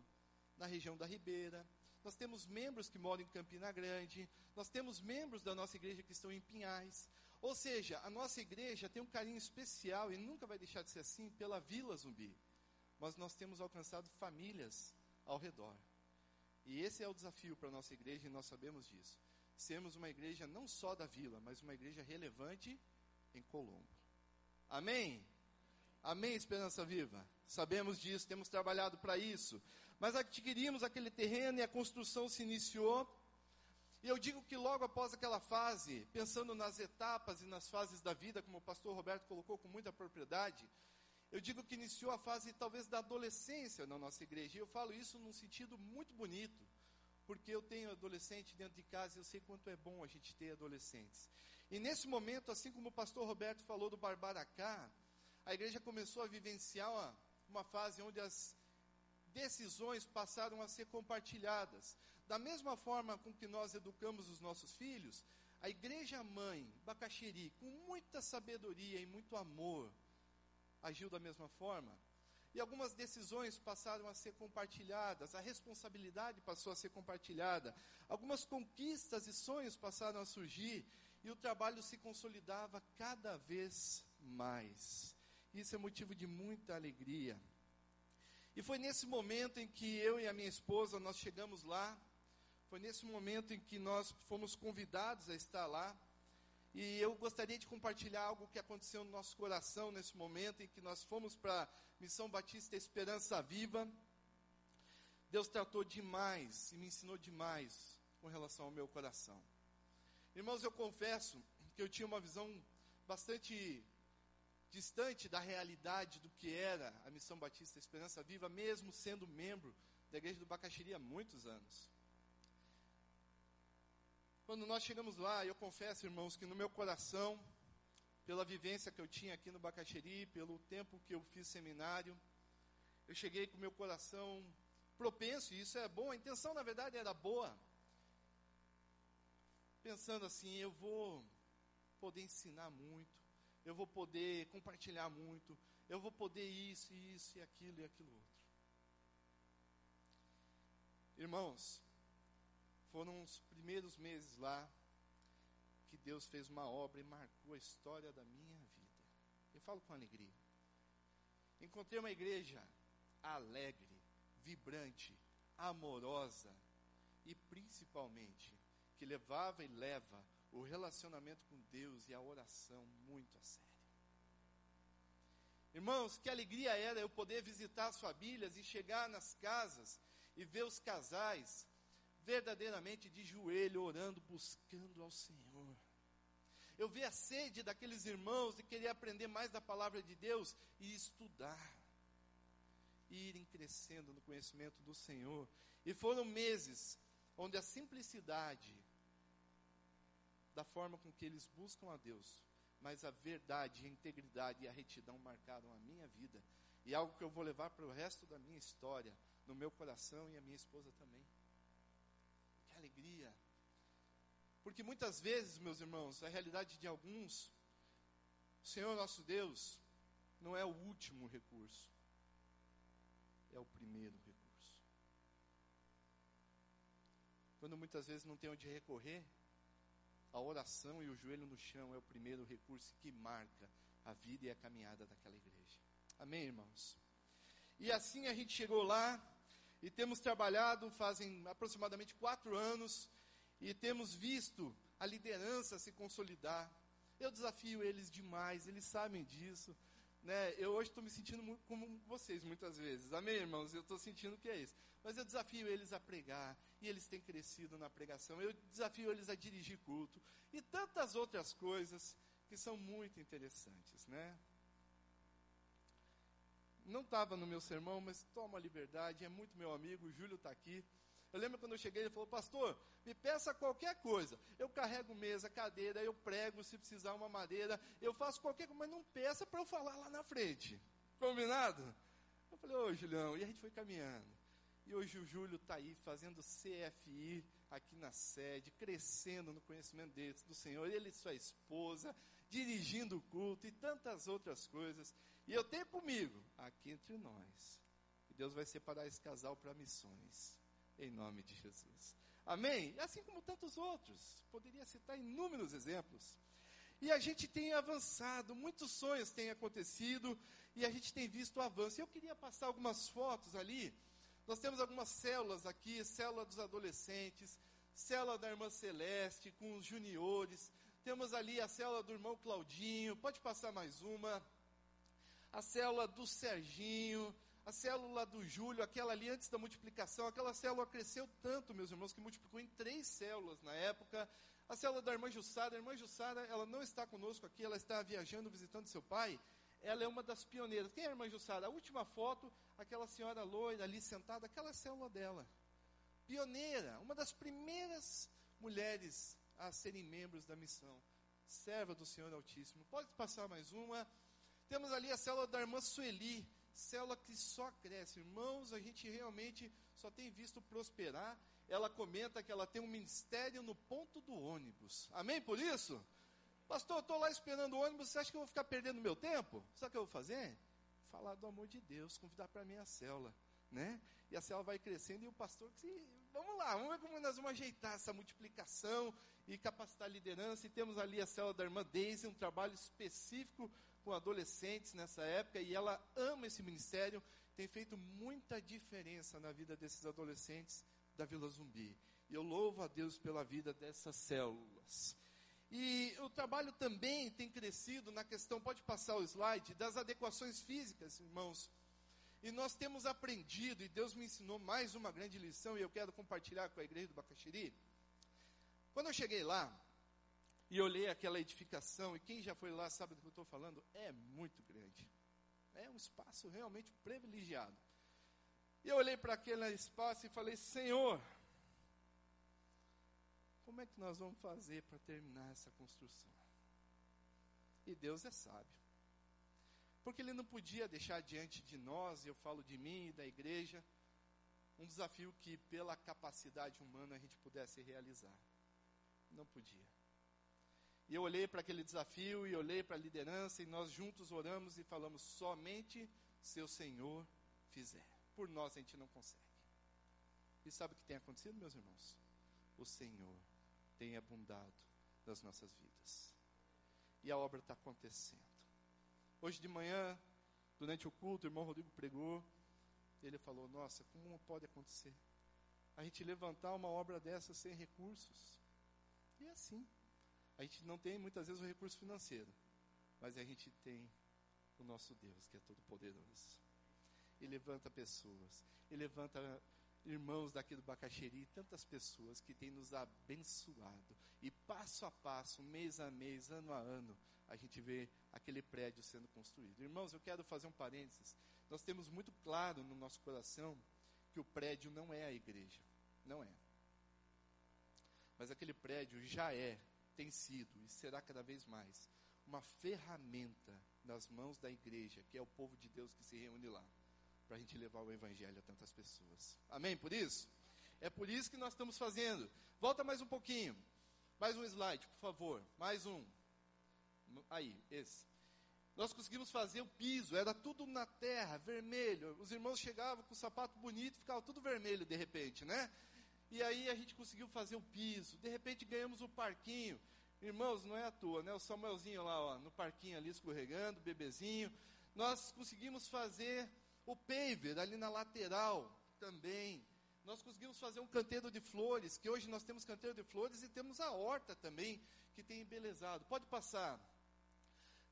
na região da Ribeira, nós temos membros que moram em Campina Grande, nós temos membros da nossa igreja que estão em Pinhais. Ou seja, a nossa igreja tem um carinho especial e nunca vai deixar de ser assim pela Vila Zumbi. Mas nós temos alcançado famílias ao redor. E esse é o desafio para a nossa igreja e nós sabemos disso. Sermos uma igreja não só da vila, mas uma igreja relevante em Colombo. Amém? Amém, Esperança Viva? Sabemos disso, temos trabalhado para isso. Mas adquirimos aquele terreno e a construção se iniciou. E eu digo que logo após aquela fase, pensando nas etapas e nas fases da vida, como o pastor Roberto colocou com muita propriedade, eu digo que iniciou a fase talvez da adolescência na nossa igreja. E eu falo isso num sentido muito bonito, porque eu tenho adolescente dentro de casa e eu sei quanto é bom a gente ter adolescentes. E nesse momento, assim como o pastor Roberto falou do Barbaracá, a igreja começou a vivenciar uma, uma fase onde as decisões passaram a ser compartilhadas. Da mesma forma com que nós educamos os nossos filhos, a igreja mãe, Bacaxiri, com muita sabedoria e muito amor, agiu da mesma forma. E algumas decisões passaram a ser compartilhadas, a responsabilidade passou a ser compartilhada, algumas conquistas e sonhos passaram a surgir, e o trabalho se consolidava cada vez mais. Isso é motivo de muita alegria. E foi nesse momento em que eu e a minha esposa nós chegamos lá. Foi nesse momento em que nós fomos convidados a estar lá. E eu gostaria de compartilhar algo que aconteceu no nosso coração nesse momento em que nós fomos para Missão Batista Esperança Viva. Deus tratou demais e me ensinou demais com relação ao meu coração. Irmãos, eu confesso que eu tinha uma visão bastante distante da realidade do que era a Missão Batista Esperança Viva, mesmo sendo membro da Igreja do Bacaxiri há muitos anos. Quando nós chegamos lá, eu confesso, irmãos, que no meu coração, pela vivência que eu tinha aqui no Bacaxiri, pelo tempo que eu fiz seminário, eu cheguei com meu coração propenso, e isso é bom, a intenção na verdade era boa. Pensando assim, eu vou poder ensinar muito, eu vou poder compartilhar muito, eu vou poder isso, isso e aquilo e aquilo outro. Irmãos, foram os primeiros meses lá que Deus fez uma obra e marcou a história da minha vida. Eu falo com alegria. Encontrei uma igreja alegre, vibrante, amorosa e principalmente que levava e leva o relacionamento com Deus e a oração muito a sério. Irmãos, que alegria era eu poder visitar as famílias e chegar nas casas e ver os casais verdadeiramente de joelho, orando, buscando ao Senhor. Eu vi a sede daqueles irmãos de querer aprender mais da palavra de Deus e estudar. E irem crescendo no conhecimento do Senhor. E foram meses onde a simplicidade da forma com que eles buscam a Deus, mas a verdade, a integridade e a retidão marcaram a minha vida e algo que eu vou levar para o resto da minha história, no meu coração e a minha esposa também. Que alegria! Porque muitas vezes, meus irmãos, a realidade de alguns O Senhor nosso Deus não é o último recurso, é o primeiro recurso. Quando muitas vezes não tem onde recorrer, a oração e o joelho no chão é o primeiro recurso que marca a vida e a caminhada daquela igreja. Amém, irmãos? E assim a gente chegou lá e temos trabalhado fazem aproximadamente quatro anos e temos visto a liderança se consolidar. Eu desafio eles demais, eles sabem disso. Né? Eu hoje estou me sentindo muito como vocês muitas vezes. Amém, irmãos? Eu estou sentindo que é isso. Mas eu desafio eles a pregar, e eles têm crescido na pregação. Eu desafio eles a dirigir culto, e tantas outras coisas que são muito interessantes, né? Não estava no meu sermão, mas toma liberdade, é muito meu amigo, o Júlio está aqui. Eu lembro quando eu cheguei, ele falou, pastor, me peça qualquer coisa. Eu carrego mesa, cadeira, eu prego, se precisar uma madeira, eu faço qualquer coisa, mas não peça para eu falar lá na frente. Combinado? Eu falei, ô Julião, e a gente foi caminhando. E hoje o Júlio está aí fazendo CFI aqui na sede, crescendo no conhecimento dele, do Senhor, ele e sua esposa, dirigindo o culto e tantas outras coisas. E eu tenho comigo, aqui entre nós, que Deus vai separar esse casal para missões em nome de Jesus. Amém? Assim como tantos outros, poderia citar inúmeros exemplos. E a gente tem avançado, muitos sonhos têm acontecido e a gente tem visto o avanço. Eu queria passar algumas fotos ali. Nós temos algumas células aqui, célula dos adolescentes, célula da irmã Celeste com os juniores. Temos ali a célula do irmão Claudinho, pode passar mais uma. A célula do Serginho, a célula do Júlio, aquela ali antes da multiplicação, aquela célula cresceu tanto, meus irmãos, que multiplicou em três células na época. A célula da irmã Jussara, a irmã Jussara, ela não está conosco aqui, ela está viajando, visitando seu pai. Ela é uma das pioneiras. Quem é a irmã Jussara? A última foto, aquela senhora loira ali sentada, aquela célula dela. Pioneira, uma das primeiras mulheres a serem membros da missão. Serva do Senhor Altíssimo. Pode passar mais uma. Temos ali a célula da irmã Sueli célula que só cresce. Irmãos, a gente realmente só tem visto prosperar. Ela comenta que ela tem um ministério no ponto do ônibus. Amém por isso? Pastor, eu estou lá esperando o ônibus, você acha que eu vou ficar perdendo meu tempo? Sabe o que eu vou fazer? Falar do amor de Deus, convidar para a minha célula. Né? E a célula vai crescendo e o pastor, vamos lá, vamos ver como nós vamos ajeitar essa multiplicação e capacitar a liderança. E temos ali a célula da irmã Daisy, um trabalho específico com adolescentes nessa época e ela ama esse ministério, tem feito muita diferença na vida desses adolescentes da Vila Zumbi. E eu louvo a Deus pela vida dessas células. E o trabalho também tem crescido na questão, pode passar o slide, das adequações físicas, irmãos. E nós temos aprendido, e Deus me ensinou mais uma grande lição, e eu quero compartilhar com a igreja do Bacaxiri. Quando eu cheguei lá, e olhei aquela edificação, e quem já foi lá sabe do que eu estou falando, é muito grande. É um espaço realmente privilegiado. E eu olhei para aquele espaço e falei: Senhor, como é que nós vamos fazer para terminar essa construção? E Deus é sábio. Porque Ele não podia deixar diante de nós, e eu falo de mim e da igreja, um desafio que, pela capacidade humana, a gente pudesse realizar. Não podia. E eu olhei para aquele desafio e olhei para a liderança e nós juntos oramos e falamos: somente se o Senhor fizer. Por nós a gente não consegue. E sabe o que tem acontecido, meus irmãos? O Senhor tem abundado nas nossas vidas. E a obra está acontecendo. Hoje de manhã, durante o culto, o irmão Rodrigo pregou. Ele falou: Nossa, como pode acontecer? A gente levantar uma obra dessa sem recursos. E é assim. A gente não tem muitas vezes o recurso financeiro, mas a gente tem o nosso Deus, que é todo poderoso. E levanta pessoas, e levanta irmãos daqui do Bacaxeri, tantas pessoas que têm nos abençoado. E passo a passo, mês a mês, ano a ano, a gente vê aquele prédio sendo construído. Irmãos, eu quero fazer um parênteses. Nós temos muito claro no nosso coração que o prédio não é a igreja. Não é. Mas aquele prédio já é tem sido e será cada vez mais uma ferramenta nas mãos da igreja, que é o povo de Deus que se reúne lá, para a gente levar o evangelho a tantas pessoas. Amém? Por isso? É por isso que nós estamos fazendo. Volta mais um pouquinho. Mais um slide, por favor. Mais um. Aí, esse. Nós conseguimos fazer o piso, era tudo na terra, vermelho. Os irmãos chegavam com o sapato bonito, ficava tudo vermelho de repente, né? E aí a gente conseguiu fazer o piso. De repente ganhamos o parquinho. Irmãos, não é à toa, né? O Samuelzinho lá, ó, no parquinho ali escorregando, bebezinho. Nós conseguimos fazer o paver ali na lateral também. Nós conseguimos fazer um canteiro de flores, que hoje nós temos canteiro de flores e temos a horta também, que tem embelezado. Pode passar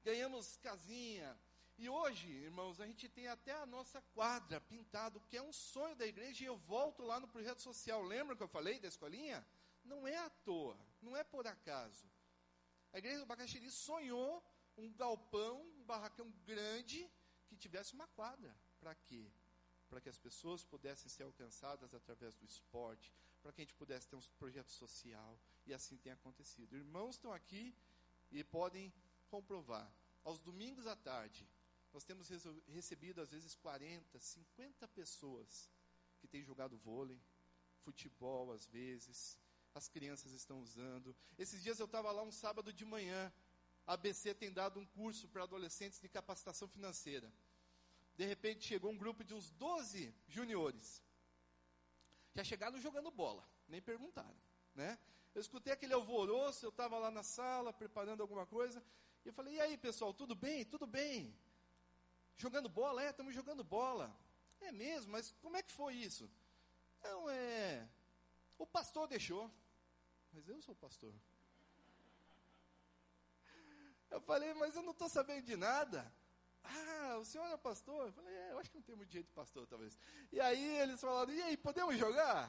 ganhamos casinha. E hoje, irmãos, a gente tem até a nossa quadra pintado, que é um sonho da igreja, e eu volto lá no projeto social. Lembra que eu falei da escolinha? Não é à toa, não é por acaso. A igreja do Bacaxiri sonhou um galpão, um barracão grande, que tivesse uma quadra. Para quê? Para que as pessoas pudessem ser alcançadas através do esporte, para que a gente pudesse ter um projeto social, e assim tem acontecido. Irmãos estão aqui e podem comprovar. Aos domingos à tarde, nós temos recebido às vezes 40, 50 pessoas que têm jogado vôlei, futebol às vezes, as crianças estão usando. Esses dias eu estava lá um sábado de manhã, a ABC tem dado um curso para adolescentes de capacitação financeira. De repente chegou um grupo de uns 12 juniores. Já chegaram jogando bola, nem perguntaram, né? Eu escutei aquele alvoroço, eu estava lá na sala preparando alguma coisa, e eu falei, e aí pessoal, tudo bem? Tudo bem? Jogando bola? É, estamos jogando bola. É mesmo, mas como é que foi isso? Não, é. O pastor deixou. Mas eu sou o pastor. Eu falei, mas eu não estou sabendo de nada. Ah, o senhor é pastor? Eu falei, é, eu acho que não tem muito jeito de pastor, talvez. E aí eles falaram, e aí, podemos jogar?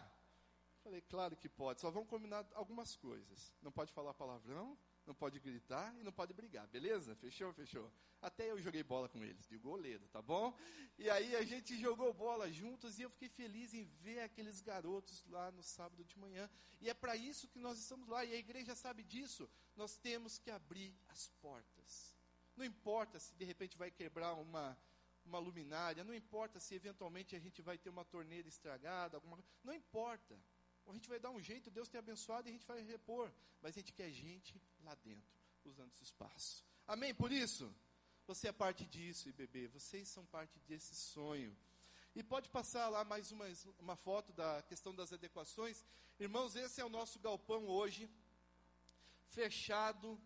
Eu falei, claro que pode, só vamos combinar algumas coisas. Não pode falar palavrão, não pode gritar e não pode brigar, beleza? Fechou? Fechou. Até eu joguei bola com eles, de goleiro, tá bom? E aí a gente jogou bola juntos e eu fiquei feliz em ver aqueles garotos lá no sábado de manhã. E é para isso que nós estamos lá, e a igreja sabe disso. Nós temos que abrir as portas. Não importa se de repente vai quebrar uma, uma luminária, não importa se eventualmente a gente vai ter uma torneira estragada, alguma não importa a gente vai dar um jeito, Deus tem abençoado e a gente vai repor. Mas a gente quer gente lá dentro, usando esse espaço. Amém? Por isso, você é parte disso, bebê, vocês são parte desse sonho. E pode passar lá mais uma, uma foto da questão das adequações. Irmãos, esse é o nosso galpão hoje, fechado.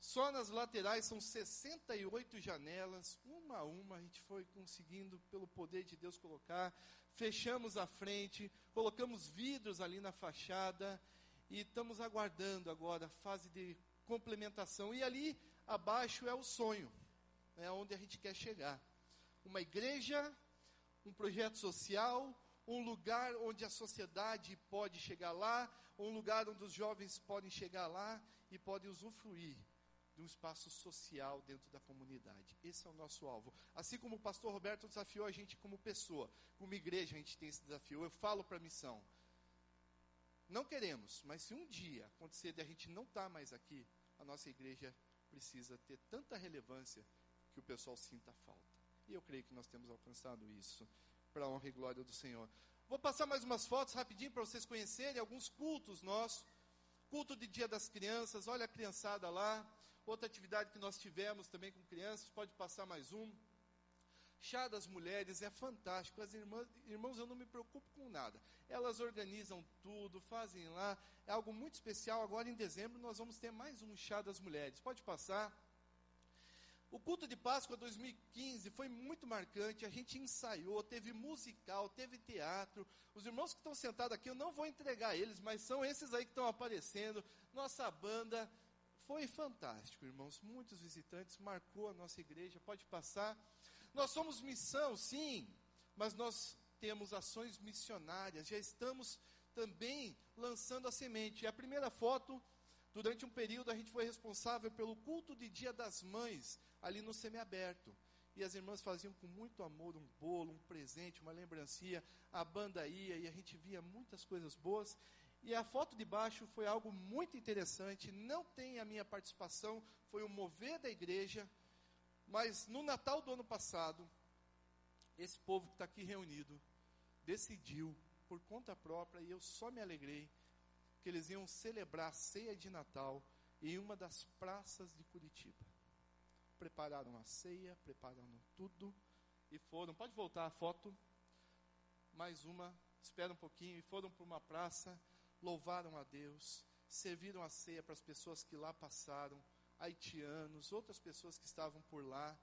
Só nas laterais são 68 janelas, uma a uma, a gente foi conseguindo, pelo poder de Deus, colocar fechamos a frente, colocamos vidros ali na fachada e estamos aguardando agora a fase de complementação. E ali abaixo é o sonho, é onde a gente quer chegar. Uma igreja, um projeto social, um lugar onde a sociedade pode chegar lá, um lugar onde os jovens podem chegar lá e podem usufruir de um espaço social dentro da comunidade. Esse é o nosso alvo. Assim como o pastor Roberto desafiou a gente como pessoa, como igreja a gente tem esse desafio. Eu falo para a missão. Não queremos, mas se um dia acontecer de a gente não estar tá mais aqui, a nossa igreja precisa ter tanta relevância que o pessoal sinta falta. E eu creio que nós temos alcançado isso para a honra e glória do Senhor. Vou passar mais umas fotos rapidinho para vocês conhecerem alguns cultos nossos. Culto de Dia das Crianças, olha a criançada lá. Outra atividade que nós tivemos também com crianças, pode passar mais um. Chá das mulheres é fantástico. As irmãs, irmãos, eu não me preocupo com nada. Elas organizam tudo, fazem lá. É algo muito especial. Agora em dezembro nós vamos ter mais um chá das mulheres. Pode passar. O culto de Páscoa 2015 foi muito marcante. A gente ensaiou, teve musical, teve teatro. Os irmãos que estão sentados aqui, eu não vou entregar eles, mas são esses aí que estão aparecendo. Nossa banda foi fantástico, irmãos. Muitos visitantes, marcou a nossa igreja. Pode passar. Nós somos missão, sim, mas nós temos ações missionárias. Já estamos também lançando a semente. A primeira foto, durante um período, a gente foi responsável pelo culto de Dia das Mães, ali no semiaberto. E as irmãs faziam com muito amor um bolo, um presente, uma lembrancinha. A banda ia e a gente via muitas coisas boas. E a foto de baixo foi algo muito interessante, não tem a minha participação, foi o mover da igreja, mas no Natal do ano passado, esse povo que está aqui reunido decidiu, por conta própria, e eu só me alegrei, que eles iam celebrar a ceia de Natal em uma das praças de Curitiba. prepararam a ceia, prepararam tudo e foram. Pode voltar a foto. Mais uma. Espera um pouquinho. E foram para uma praça, louvaram a Deus, serviram a ceia para as pessoas que lá passaram, haitianos, outras pessoas que estavam por lá.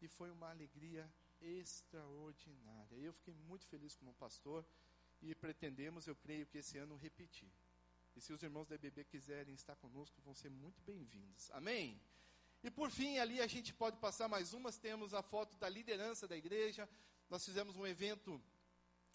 E foi uma alegria extraordinária. Eu fiquei muito feliz como pastor e pretendemos, eu creio que esse ano repetir. E se os irmãos da EBB quiserem estar conosco, vão ser muito bem-vindos. Amém? E por fim, ali a gente pode passar mais umas. Temos a foto da liderança da igreja. Nós fizemos um evento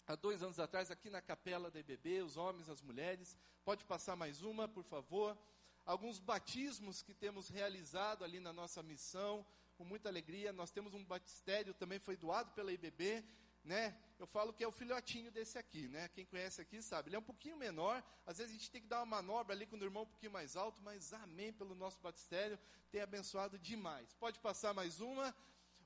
há dois anos atrás aqui na capela da EBB, os homens, as mulheres. Pode passar mais uma, por favor. Alguns batismos que temos realizado ali na nossa missão, com muita alegria. Nós temos um batistério, também foi doado pela IBB né? Eu falo que é o filhotinho desse aqui, né? Quem conhece aqui sabe. Ele é um pouquinho menor, às vezes a gente tem que dar uma manobra ali com o irmão um pouquinho mais alto, mas amém pelo nosso batistério, tem abençoado demais. Pode passar mais uma.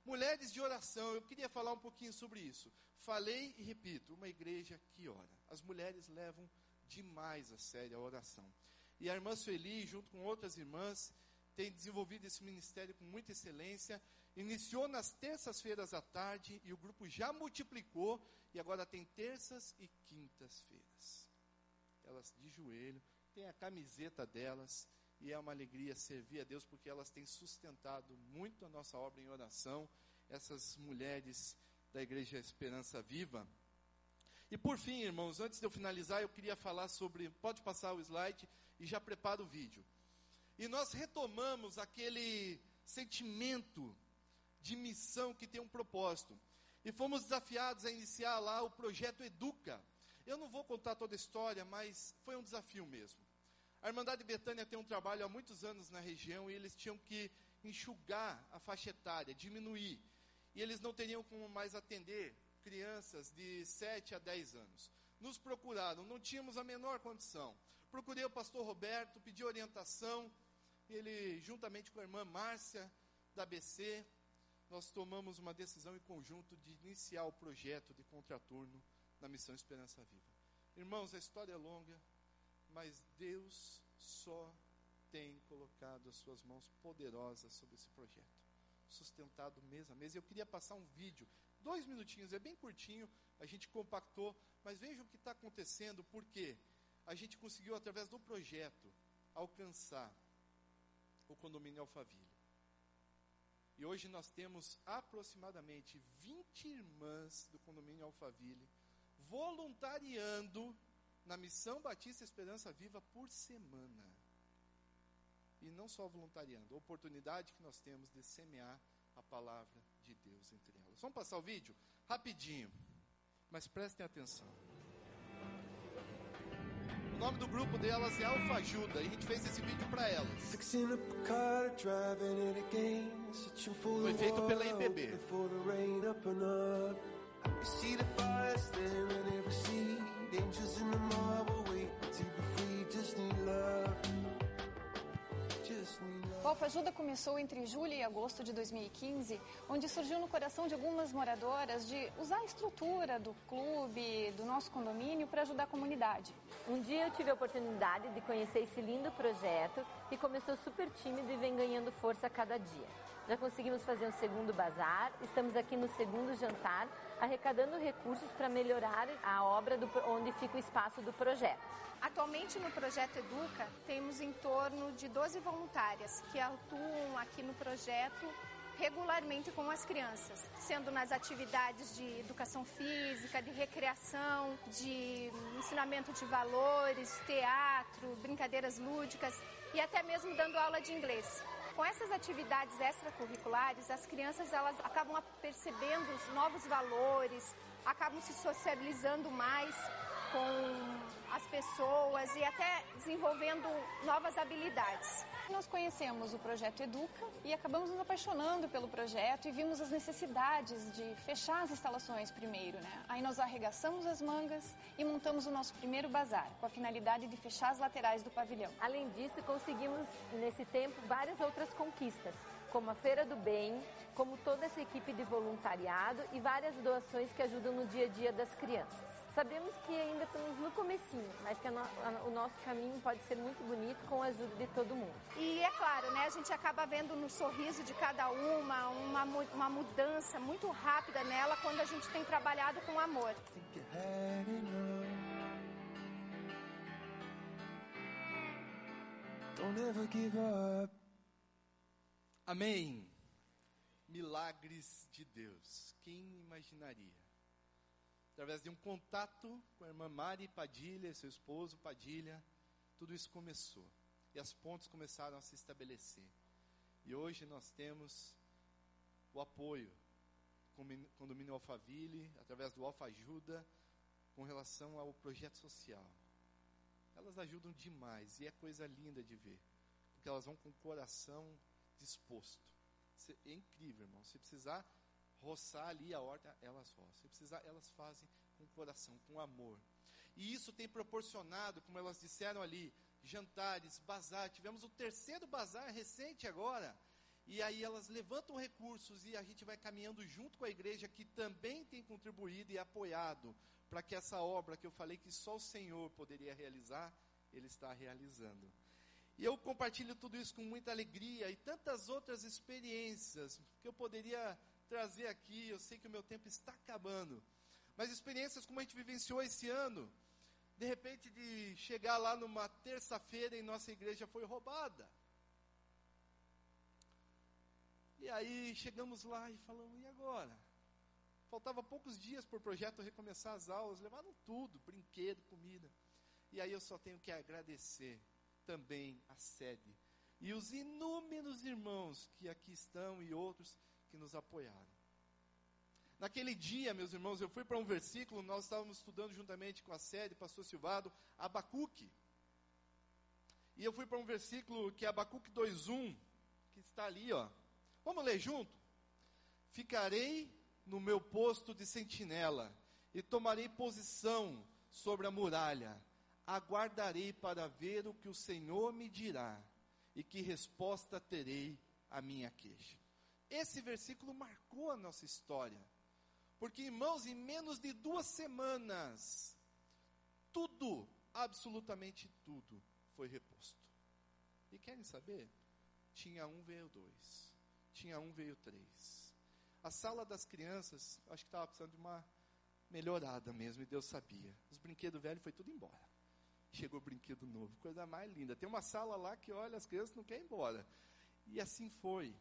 Mulheres de oração, eu queria falar um pouquinho sobre isso. Falei e repito, uma igreja que ora. As mulheres levam demais a sério a oração. E a irmã Sueli, junto com outras irmãs, tem desenvolvido esse ministério com muita excelência. Iniciou nas terças-feiras à tarde e o grupo já multiplicou e agora tem terças e quintas-feiras. Elas de joelho, tem a camiseta delas e é uma alegria servir a Deus porque elas têm sustentado muito a nossa obra em oração, essas mulheres da Igreja Esperança Viva. E por fim, irmãos, antes de eu finalizar, eu queria falar sobre. Pode passar o slide e já prepara o vídeo. E nós retomamos aquele sentimento de missão que tem um propósito. E fomos desafiados a iniciar lá o projeto Educa. Eu não vou contar toda a história, mas foi um desafio mesmo. A Irmandade Betânia tem um trabalho há muitos anos na região e eles tinham que enxugar a faixa etária, diminuir. E eles não teriam como mais atender crianças de 7 a 10 anos. Nos procuraram, não tínhamos a menor condição. Procurei o pastor Roberto, pedi orientação. Ele, juntamente com a irmã Márcia, da BC, nós tomamos uma decisão em conjunto de iniciar o projeto de contraturno na Missão Esperança Viva. Irmãos, a história é longa, mas Deus só tem colocado as suas mãos poderosas sobre esse projeto, sustentado mês a mês. Eu queria passar um vídeo, dois minutinhos, é bem curtinho, a gente compactou, mas vejam o que está acontecendo, porque a gente conseguiu, através do projeto, alcançar o condomínio Alphaville. E hoje nós temos aproximadamente 20 irmãs do condomínio Alphaville voluntariando na Missão Batista Esperança Viva por semana. E não só voluntariando, a oportunidade que nós temos de semear a palavra de Deus entre elas. Vamos passar o vídeo? Rapidinho, mas prestem atenção nome do grupo delas é Alfa Ajuda e a gente fez esse vídeo para elas. Foi feito pela IPB. Angels in the marble wait to be free, just need love. O Alfa Ajuda começou entre julho e agosto de 2015, onde surgiu no coração de algumas moradoras de usar a estrutura do clube, do nosso condomínio, para ajudar a comunidade. Um dia eu tive a oportunidade de conhecer esse lindo projeto que começou super tímido e vem ganhando força a cada dia. Já conseguimos fazer um segundo bazar, estamos aqui no segundo jantar, arrecadando recursos para melhorar a obra do, onde fica o espaço do projeto. Atualmente no projeto Educa temos em torno de 12 voluntárias que atuam aqui no projeto regularmente com as crianças, sendo nas atividades de educação física, de recreação, de ensinamento de valores, teatro, brincadeiras lúdicas e até mesmo dando aula de inglês. Com essas atividades extracurriculares, as crianças elas acabam percebendo os novos valores, acabam se socializando mais com as pessoas e até desenvolvendo novas habilidades. Nós conhecemos o projeto Educa e acabamos nos apaixonando pelo projeto e vimos as necessidades de fechar as instalações primeiro, né? Aí nós arregaçamos as mangas e montamos o nosso primeiro bazar, com a finalidade de fechar as laterais do pavilhão. Além disso, conseguimos nesse tempo várias outras conquistas, como a Feira do Bem, como toda essa equipe de voluntariado e várias doações que ajudam no dia a dia das crianças. Sabemos que ainda estamos no comecinho, mas que a no, a, o nosso caminho pode ser muito bonito com a ajuda de todo mundo. E é claro, né, a gente acaba vendo no sorriso de cada uma uma, uma mudança muito rápida nela quando a gente tem trabalhado com amor. Amém. Milagres de Deus. Quem imaginaria? Através de um contato com a irmã Mari Padilha, seu esposo Padilha, tudo isso começou. E as pontes começaram a se estabelecer. E hoje nós temos o apoio com o condomínio Alphaville, através do Alfa Ajuda, com relação ao projeto social. Elas ajudam demais e é coisa linda de ver, porque elas vão com o coração disposto. É incrível, irmão. Se precisar roçar ali a horta, elas roçam. Se precisar, elas fazem com coração, com amor. E isso tem proporcionado, como elas disseram ali, jantares, bazar. Tivemos o terceiro bazar recente agora. E aí elas levantam recursos e a gente vai caminhando junto com a igreja que também tem contribuído e apoiado para que essa obra que eu falei que só o Senhor poderia realizar, Ele está realizando. E eu compartilho tudo isso com muita alegria e tantas outras experiências que eu poderia trazer aqui. Eu sei que o meu tempo está acabando. Mas experiências como a gente vivenciou esse ano, de repente de chegar lá numa terça-feira e nossa igreja foi roubada. E aí chegamos lá e falamos, e agora? Faltava poucos dias para o projeto recomeçar as aulas, levaram tudo, brinquedo, comida. E aí eu só tenho que agradecer também a sede e os inúmeros irmãos que aqui estão e outros que nos apoiaram. Naquele dia, meus irmãos, eu fui para um versículo, nós estávamos estudando juntamente com a sede, pastor Silvado, Abacuque. E eu fui para um versículo que é Abacuque 2:1, que está ali, ó. Vamos ler junto? Ficarei no meu posto de sentinela e tomarei posição sobre a muralha. Aguardarei para ver o que o Senhor me dirá e que resposta terei à minha queixa. Esse versículo marcou a nossa história. Porque, irmãos, em menos de duas semanas, tudo, absolutamente tudo, foi reposto. E querem saber? Tinha um, veio dois. Tinha um, veio três. A sala das crianças, acho que estava precisando de uma melhorada mesmo, e Deus sabia. Os brinquedos velhos foi tudo embora. Chegou o brinquedo novo, coisa mais linda. Tem uma sala lá que, olha, as crianças não querem ir embora. E assim foi.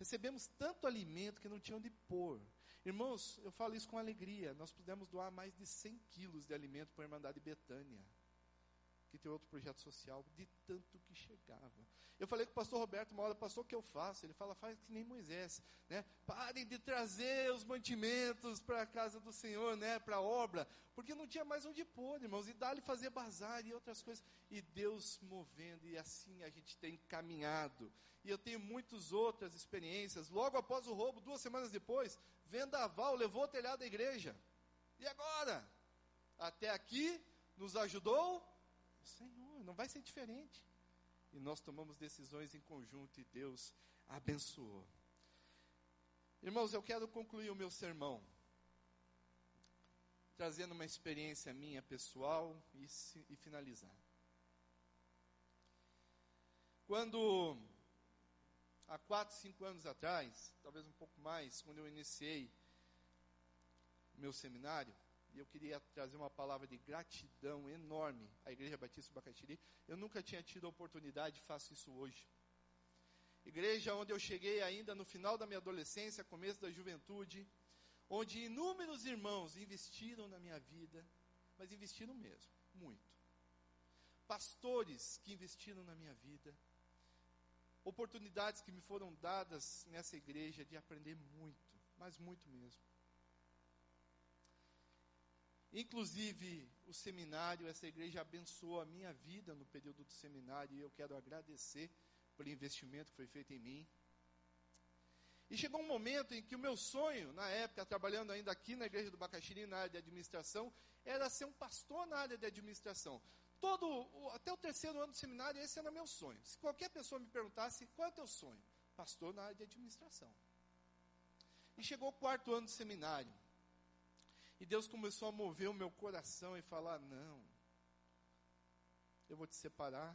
Recebemos tanto alimento que não tinham de pôr. Irmãos, eu falo isso com alegria. Nós pudemos doar mais de 100 quilos de alimento para a Irmandade Betânia, que tem outro projeto social, de tanto que chegava. Eu falei com o pastor Roberto uma hora, pastor, o que eu faço? Ele fala, faz que nem Moisés, né? Parem de trazer os mantimentos para a casa do Senhor, né? Para a obra, porque não tinha mais onde pôr, irmãos, e dá-lhe fazer bazar e outras coisas. E Deus movendo, e assim a gente tem caminhado e eu tenho muitas outras experiências. Logo após o roubo, duas semanas depois, vendaval levou o telhado da igreja. E agora? Até aqui nos ajudou Senhor, não vai ser diferente. E nós tomamos decisões em conjunto e Deus abençoou. Irmãos, eu quero concluir o meu sermão trazendo uma experiência minha pessoal e, e finalizar. Quando há quatro, cinco anos atrás, talvez um pouco mais, quando eu iniciei meu seminário, e eu queria trazer uma palavra de gratidão enorme à Igreja Batista Bacatiri. Eu nunca tinha tido a oportunidade, faço isso hoje. Igreja onde eu cheguei ainda no final da minha adolescência, começo da juventude, onde inúmeros irmãos investiram na minha vida, mas investiram mesmo, muito. Pastores que investiram na minha vida, oportunidades que me foram dadas nessa igreja de aprender muito, mas muito mesmo. Inclusive, o seminário, essa igreja abençoou a minha vida no período do seminário e eu quero agradecer pelo investimento que foi feito em mim. E chegou um momento em que o meu sonho, na época, trabalhando ainda aqui na igreja do Bacaxiri, na área de administração, era ser um pastor na área de administração todo, até o terceiro ano do seminário, esse era meu sonho. Se qualquer pessoa me perguntasse, qual é o teu sonho? Pastor na área de administração. E chegou o quarto ano do seminário. E Deus começou a mover o meu coração e falar: não, eu vou te separar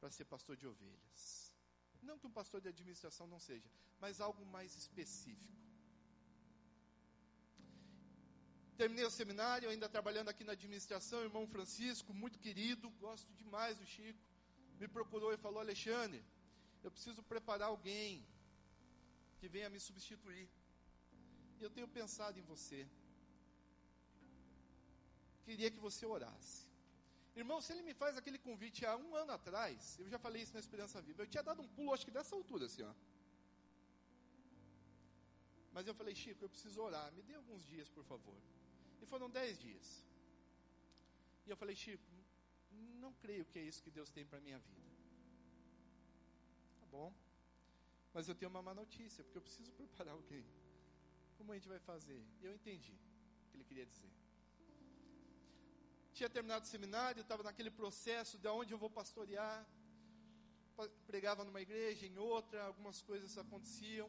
para ser pastor de ovelhas. Não que um pastor de administração não seja, mas algo mais específico. Terminei o seminário, ainda trabalhando aqui na administração, irmão Francisco, muito querido, gosto demais do Chico, me procurou e falou: Alexandre, eu preciso preparar alguém que venha me substituir. E eu tenho pensado em você. Queria que você orasse. Irmão, se ele me faz aquele convite há um ano atrás, eu já falei isso na Esperança Viva, eu tinha dado um pulo, acho que dessa altura, assim, ó. Mas eu falei, Chico, eu preciso orar, me dê alguns dias, por favor. E foram dez dias. E eu falei, Chico, não creio que é isso que Deus tem para a minha vida. Tá bom. Mas eu tenho uma má notícia, porque eu preciso preparar alguém. Como a gente vai fazer? E eu entendi o que ele queria dizer tinha terminado o seminário, estava naquele processo de onde eu vou pastorear. Pregava numa igreja, em outra, algumas coisas aconteciam.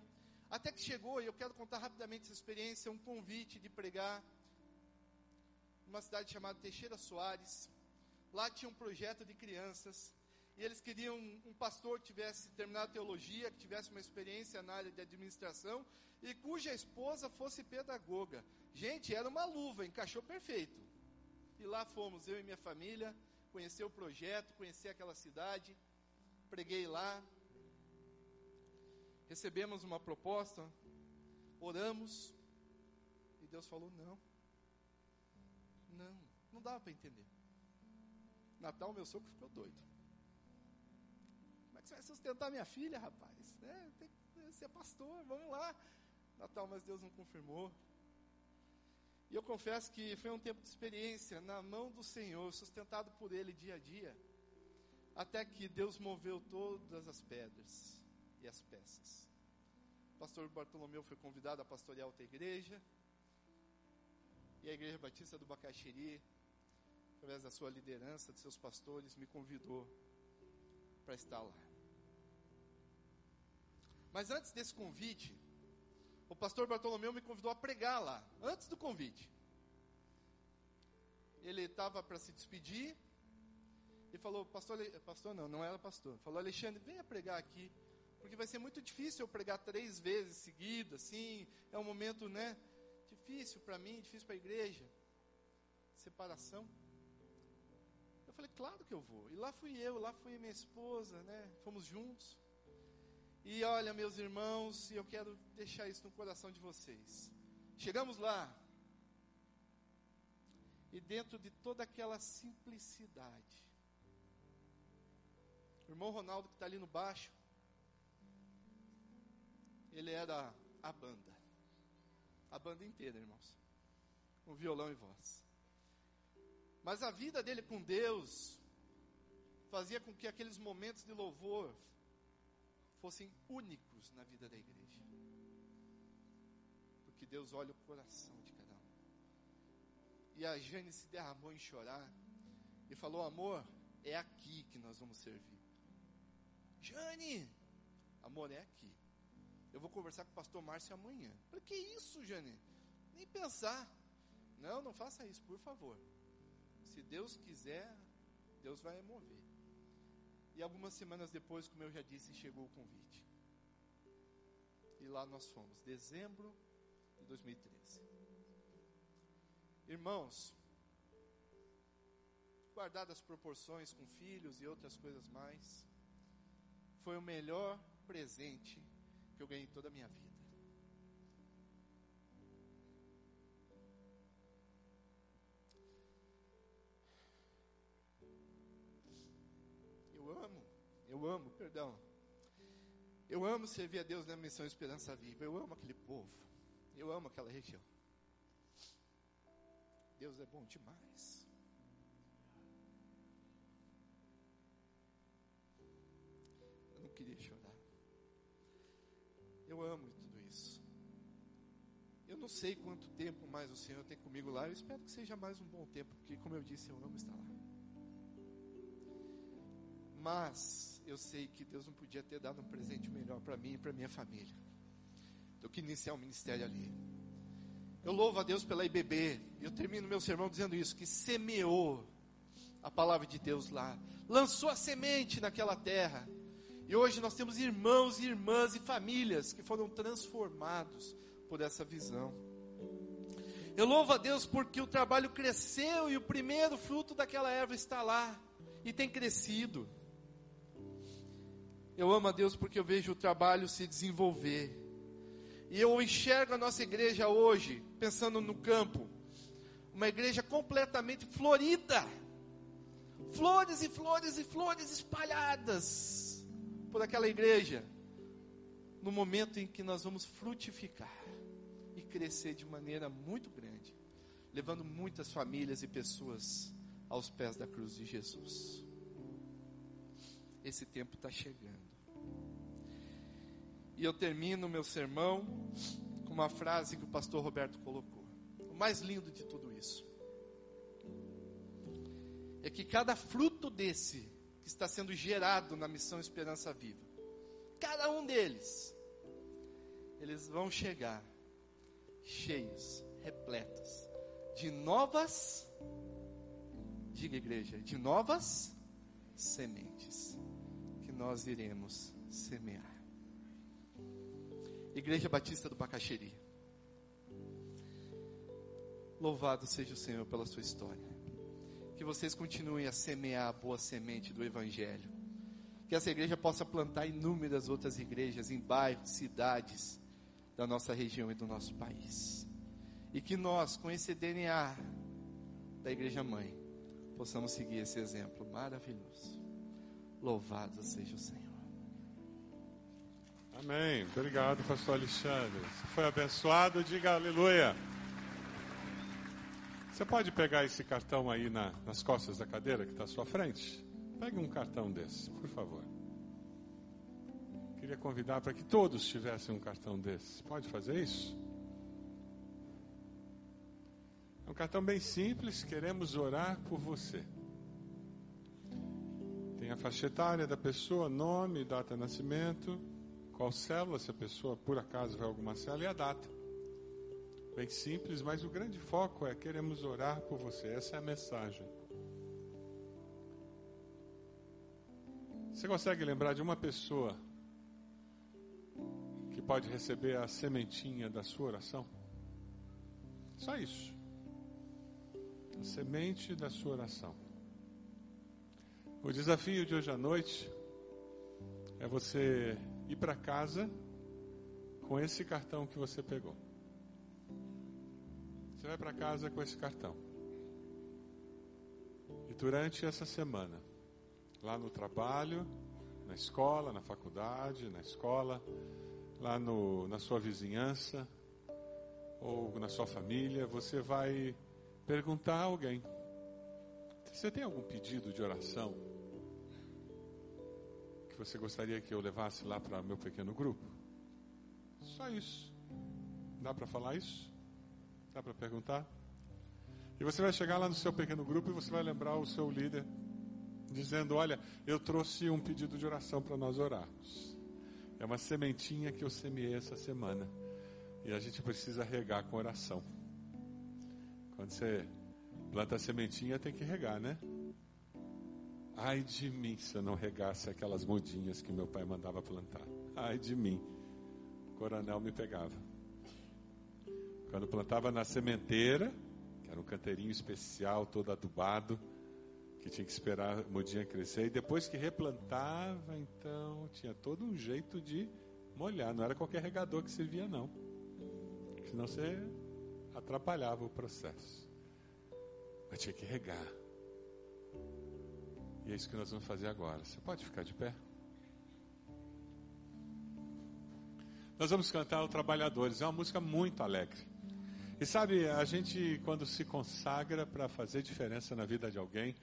Até que chegou, e eu quero contar rapidamente essa experiência, um convite de pregar numa cidade chamada Teixeira Soares. Lá tinha um projeto de crianças. E eles queriam um pastor que tivesse terminado teologia, que tivesse uma experiência na área de administração e cuja esposa fosse pedagoga. Gente, era uma luva, encaixou perfeito. E lá fomos, eu e minha família, conhecer o projeto, conhecer aquela cidade. Preguei lá. Recebemos uma proposta, oramos. E Deus falou: não. Não, não dava para entender. Natal, meu sogro ficou doido. Como é que você vai sustentar minha filha, rapaz? É, tem que ser pastor, vamos lá. Natal, mas Deus não confirmou. E eu confesso que foi um tempo de experiência na mão do Senhor, sustentado por Ele dia a dia, até que Deus moveu todas as pedras e as peças. O pastor Bartolomeu foi convidado a pastorear outra igreja, e a Igreja Batista do Bacaxiri, através da sua liderança, de seus pastores, me convidou para estar lá. Mas antes desse convite, o pastor Bartolomeu me convidou a pregar lá, antes do convite. Ele estava para se despedir e falou, pastor, pastor não, não era pastor. Falou, Alexandre, venha pregar aqui, porque vai ser muito difícil eu pregar três vezes seguidas, assim, é um momento, né, difícil para mim, difícil para a igreja. Separação. Eu falei, claro que eu vou. E lá fui eu, lá fui minha esposa, né, fomos juntos. E olha, meus irmãos, eu quero deixar isso no coração de vocês. Chegamos lá, e dentro de toda aquela simplicidade, o irmão Ronaldo, que está ali no baixo, ele era a banda, a banda inteira, irmãos, com violão e voz. Mas a vida dele com Deus fazia com que aqueles momentos de louvor fossem únicos na vida da igreja. Porque Deus olha o coração de cada um. E a Jane se derramou em chorar e falou: Amor, é aqui que nós vamos servir. Jane, amor, é aqui. Eu vou conversar com o pastor Márcio amanhã. Falei, que isso, Jane? Nem pensar. Não, não faça isso, por favor. Se Deus quiser, Deus vai mover. E algumas semanas depois, como eu já disse, chegou o convite. E lá nós fomos, dezembro de 2013. Irmãos, guardadas as proporções com filhos e outras coisas mais, foi o melhor presente que eu ganhei toda a minha vida. Eu amo, perdão. Eu amo servir a Deus na missão Esperança Viva. Eu amo aquele povo. Eu amo aquela região. Deus é bom demais. Eu não queria chorar. Eu amo tudo isso. Eu não sei quanto tempo mais o Senhor tem comigo lá. Eu espero que seja mais um bom tempo, porque, como eu disse, eu amo estar lá. Mas eu sei que Deus não podia ter dado um presente melhor para mim e para minha família do que iniciar o um ministério ali. Eu louvo a Deus pela IBB. Eu termino meu sermão dizendo isso: que semeou a palavra de Deus lá, lançou a semente naquela terra. E hoje nós temos irmãos e irmãs e famílias que foram transformados por essa visão. Eu louvo a Deus porque o trabalho cresceu e o primeiro fruto daquela erva está lá e tem crescido. Eu amo a Deus porque eu vejo o trabalho se desenvolver. E eu enxergo a nossa igreja hoje, pensando no campo, uma igreja completamente florida. Flores e flores e flores espalhadas por aquela igreja. No momento em que nós vamos frutificar e crescer de maneira muito grande, levando muitas famílias e pessoas aos pés da cruz de Jesus. Esse tempo está chegando. E eu termino meu sermão com uma frase que o pastor Roberto colocou. O mais lindo de tudo isso é que cada fruto desse que está sendo gerado na missão Esperança Viva, cada um deles, eles vão chegar cheios, repletos de novas, diga igreja, de novas sementes nós iremos semear. Igreja Batista do Bacaxeri. Louvado seja o Senhor pela sua história. Que vocês continuem a semear a boa semente do Evangelho. Que essa igreja possa plantar inúmeras outras igrejas em bairros, cidades da nossa região e do nosso país. E que nós, com esse DNA da Igreja Mãe, possamos seguir esse exemplo maravilhoso. Louvado seja o Senhor. Amém. Obrigado, pastor Alexandre. Se foi abençoado, diga aleluia. Você pode pegar esse cartão aí na, nas costas da cadeira que está à sua frente? Pegue um cartão desse, por favor. Queria convidar para que todos tivessem um cartão desse. Pode fazer isso? É um cartão bem simples, queremos orar por você. Tem a faixa etária da pessoa, nome, data de nascimento qual célula, se a pessoa por acaso vai alguma célula, e a data. Bem simples, mas o grande foco é queremos orar por você. Essa é a mensagem. Você consegue lembrar de uma pessoa que pode receber a sementinha da sua oração? Só isso. A semente da sua oração. O desafio de hoje à noite é você ir para casa com esse cartão que você pegou. Você vai para casa com esse cartão. E durante essa semana, lá no trabalho, na escola, na faculdade, na escola, lá no, na sua vizinhança ou na sua família, você vai perguntar a alguém: Você tem algum pedido de oração que você gostaria que eu levasse lá para meu pequeno grupo? Só isso. Dá para falar isso? Dá para perguntar? E você vai chegar lá no seu pequeno grupo e você vai lembrar o seu líder, dizendo: Olha, eu trouxe um pedido de oração para nós orarmos. É uma sementinha que eu semeei essa semana. E a gente precisa regar com oração. Quando você planta a sementinha, tem que regar, né? Ai de mim se eu não regasse aquelas mudinhas que meu pai mandava plantar. Ai de mim. O coronel me pegava. Quando plantava na sementeira, que era um canteirinho especial, todo adubado, que tinha que esperar a mudinha crescer, e depois que replantava, então tinha todo um jeito de molhar. Não era qualquer regador que servia, não. Senão você atrapalhava o processo. Mas tinha que regar. E é isso que nós vamos fazer agora. Você pode ficar de pé? Nós vamos cantar o Trabalhadores. É uma música muito alegre. E sabe, a gente, quando se consagra para fazer diferença na vida de alguém,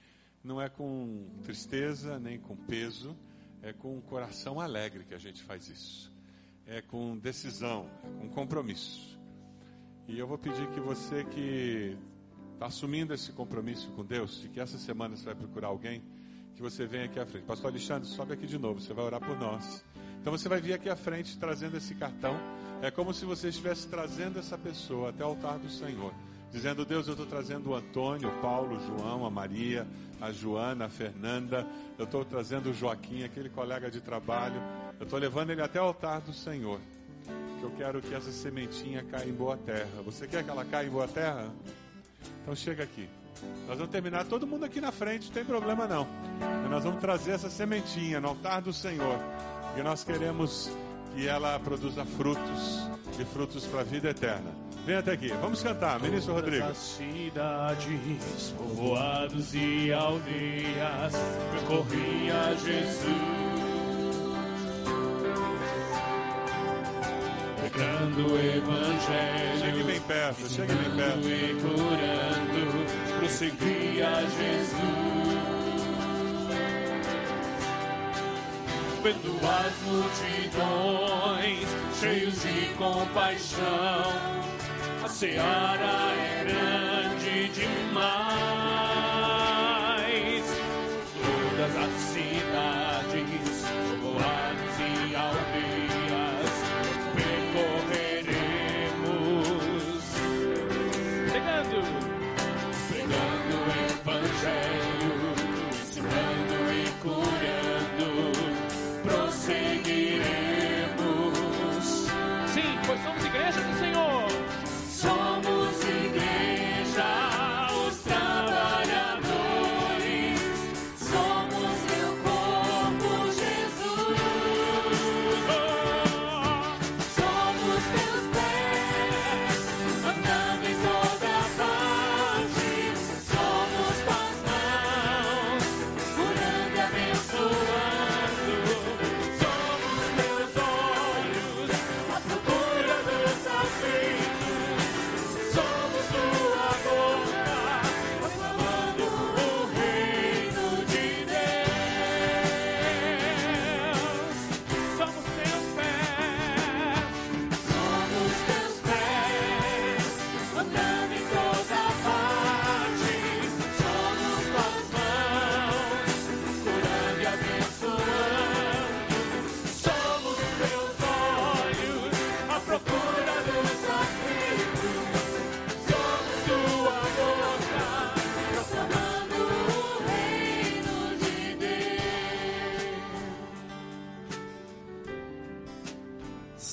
não é com tristeza nem com peso, é com um coração alegre que a gente faz isso. É com decisão, é com compromisso. E eu vou pedir que você que está assumindo esse compromisso com Deus, de que essa semana você vai procurar alguém, que você venha aqui à frente. Pastor Alexandre, sobe aqui de novo, você vai orar por nós. Então você vai vir aqui à frente trazendo esse cartão. É como se você estivesse trazendo essa pessoa até o altar do Senhor. Dizendo, Deus, eu estou trazendo o Antônio, o Paulo, o João, a Maria, a Joana, a Fernanda. Eu estou trazendo o Joaquim, aquele colega de trabalho. Eu estou levando ele até o altar do Senhor. Que eu quero que essa sementinha caia em boa terra. Você quer que ela caia em boa terra? Então chega aqui. Nós vamos terminar todo mundo aqui na frente, não tem problema não. Mas nós vamos trazer essa sementinha no altar do Senhor. E nós queremos que ela produza frutos e frutos para a vida eterna. Vem até aqui, vamos cantar, Ministro Rodrigo. Todas as cidades, povoados e aldeias, percorria Jesus. Pregando o evangelho. Chegue bem perto, chegue bem perto. E curando, prosseguia Jesus. Vendo as multidões, cheios de compaixão, a seara é grande demais.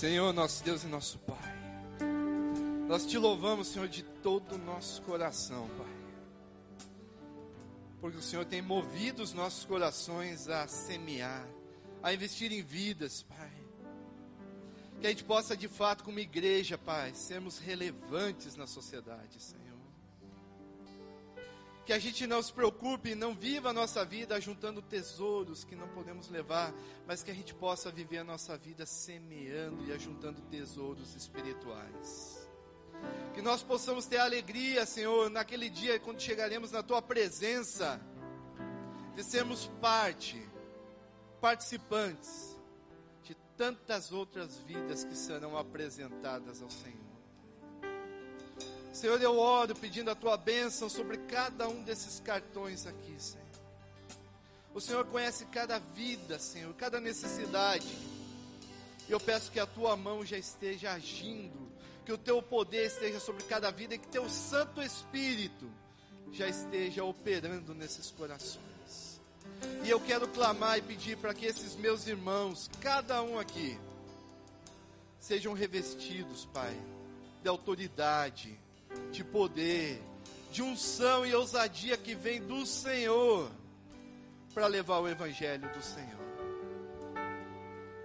Senhor, nosso Deus e nosso Pai, nós te louvamos, Senhor, de todo o nosso coração, Pai. Porque o Senhor tem movido os nossos corações a semear, a investir em vidas, Pai. Que a gente possa, de fato, como igreja, Pai, sermos relevantes na sociedade, Senhor. Que a gente não se preocupe, não viva a nossa vida juntando tesouros que não podemos levar, mas que a gente possa viver a nossa vida semeando e ajuntando tesouros espirituais. Que nós possamos ter alegria, Senhor, naquele dia quando chegaremos na tua presença, de sermos parte, participantes de tantas outras vidas que serão apresentadas ao Senhor. Senhor, eu oro pedindo a tua bênção sobre cada um desses cartões aqui, Senhor. O Senhor conhece cada vida, Senhor, cada necessidade. Eu peço que a tua mão já esteja agindo, que o teu poder esteja sobre cada vida e que teu Santo Espírito já esteja operando nesses corações. E eu quero clamar e pedir para que esses meus irmãos, cada um aqui, sejam revestidos, Pai, de autoridade, de poder, de unção e ousadia que vem do Senhor para levar o Evangelho do Senhor.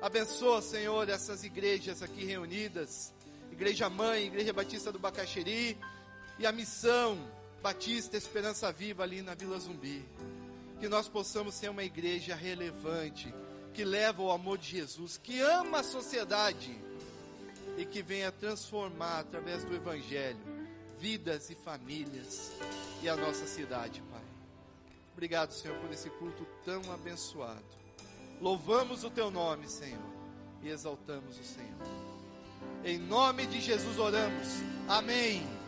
Abençoa, Senhor, essas igrejas aqui reunidas, Igreja Mãe, Igreja Batista do Bacaxeri e a Missão Batista Esperança Viva ali na Vila Zumbi. Que nós possamos ser uma igreja relevante, que leva o amor de Jesus, que ama a sociedade e que venha transformar através do Evangelho vidas e famílias e a nossa cidade, Pai. Obrigado, Senhor, por esse culto tão abençoado. Louvamos o teu nome, Senhor, e exaltamos o Senhor. Em nome de Jesus oramos. Amém.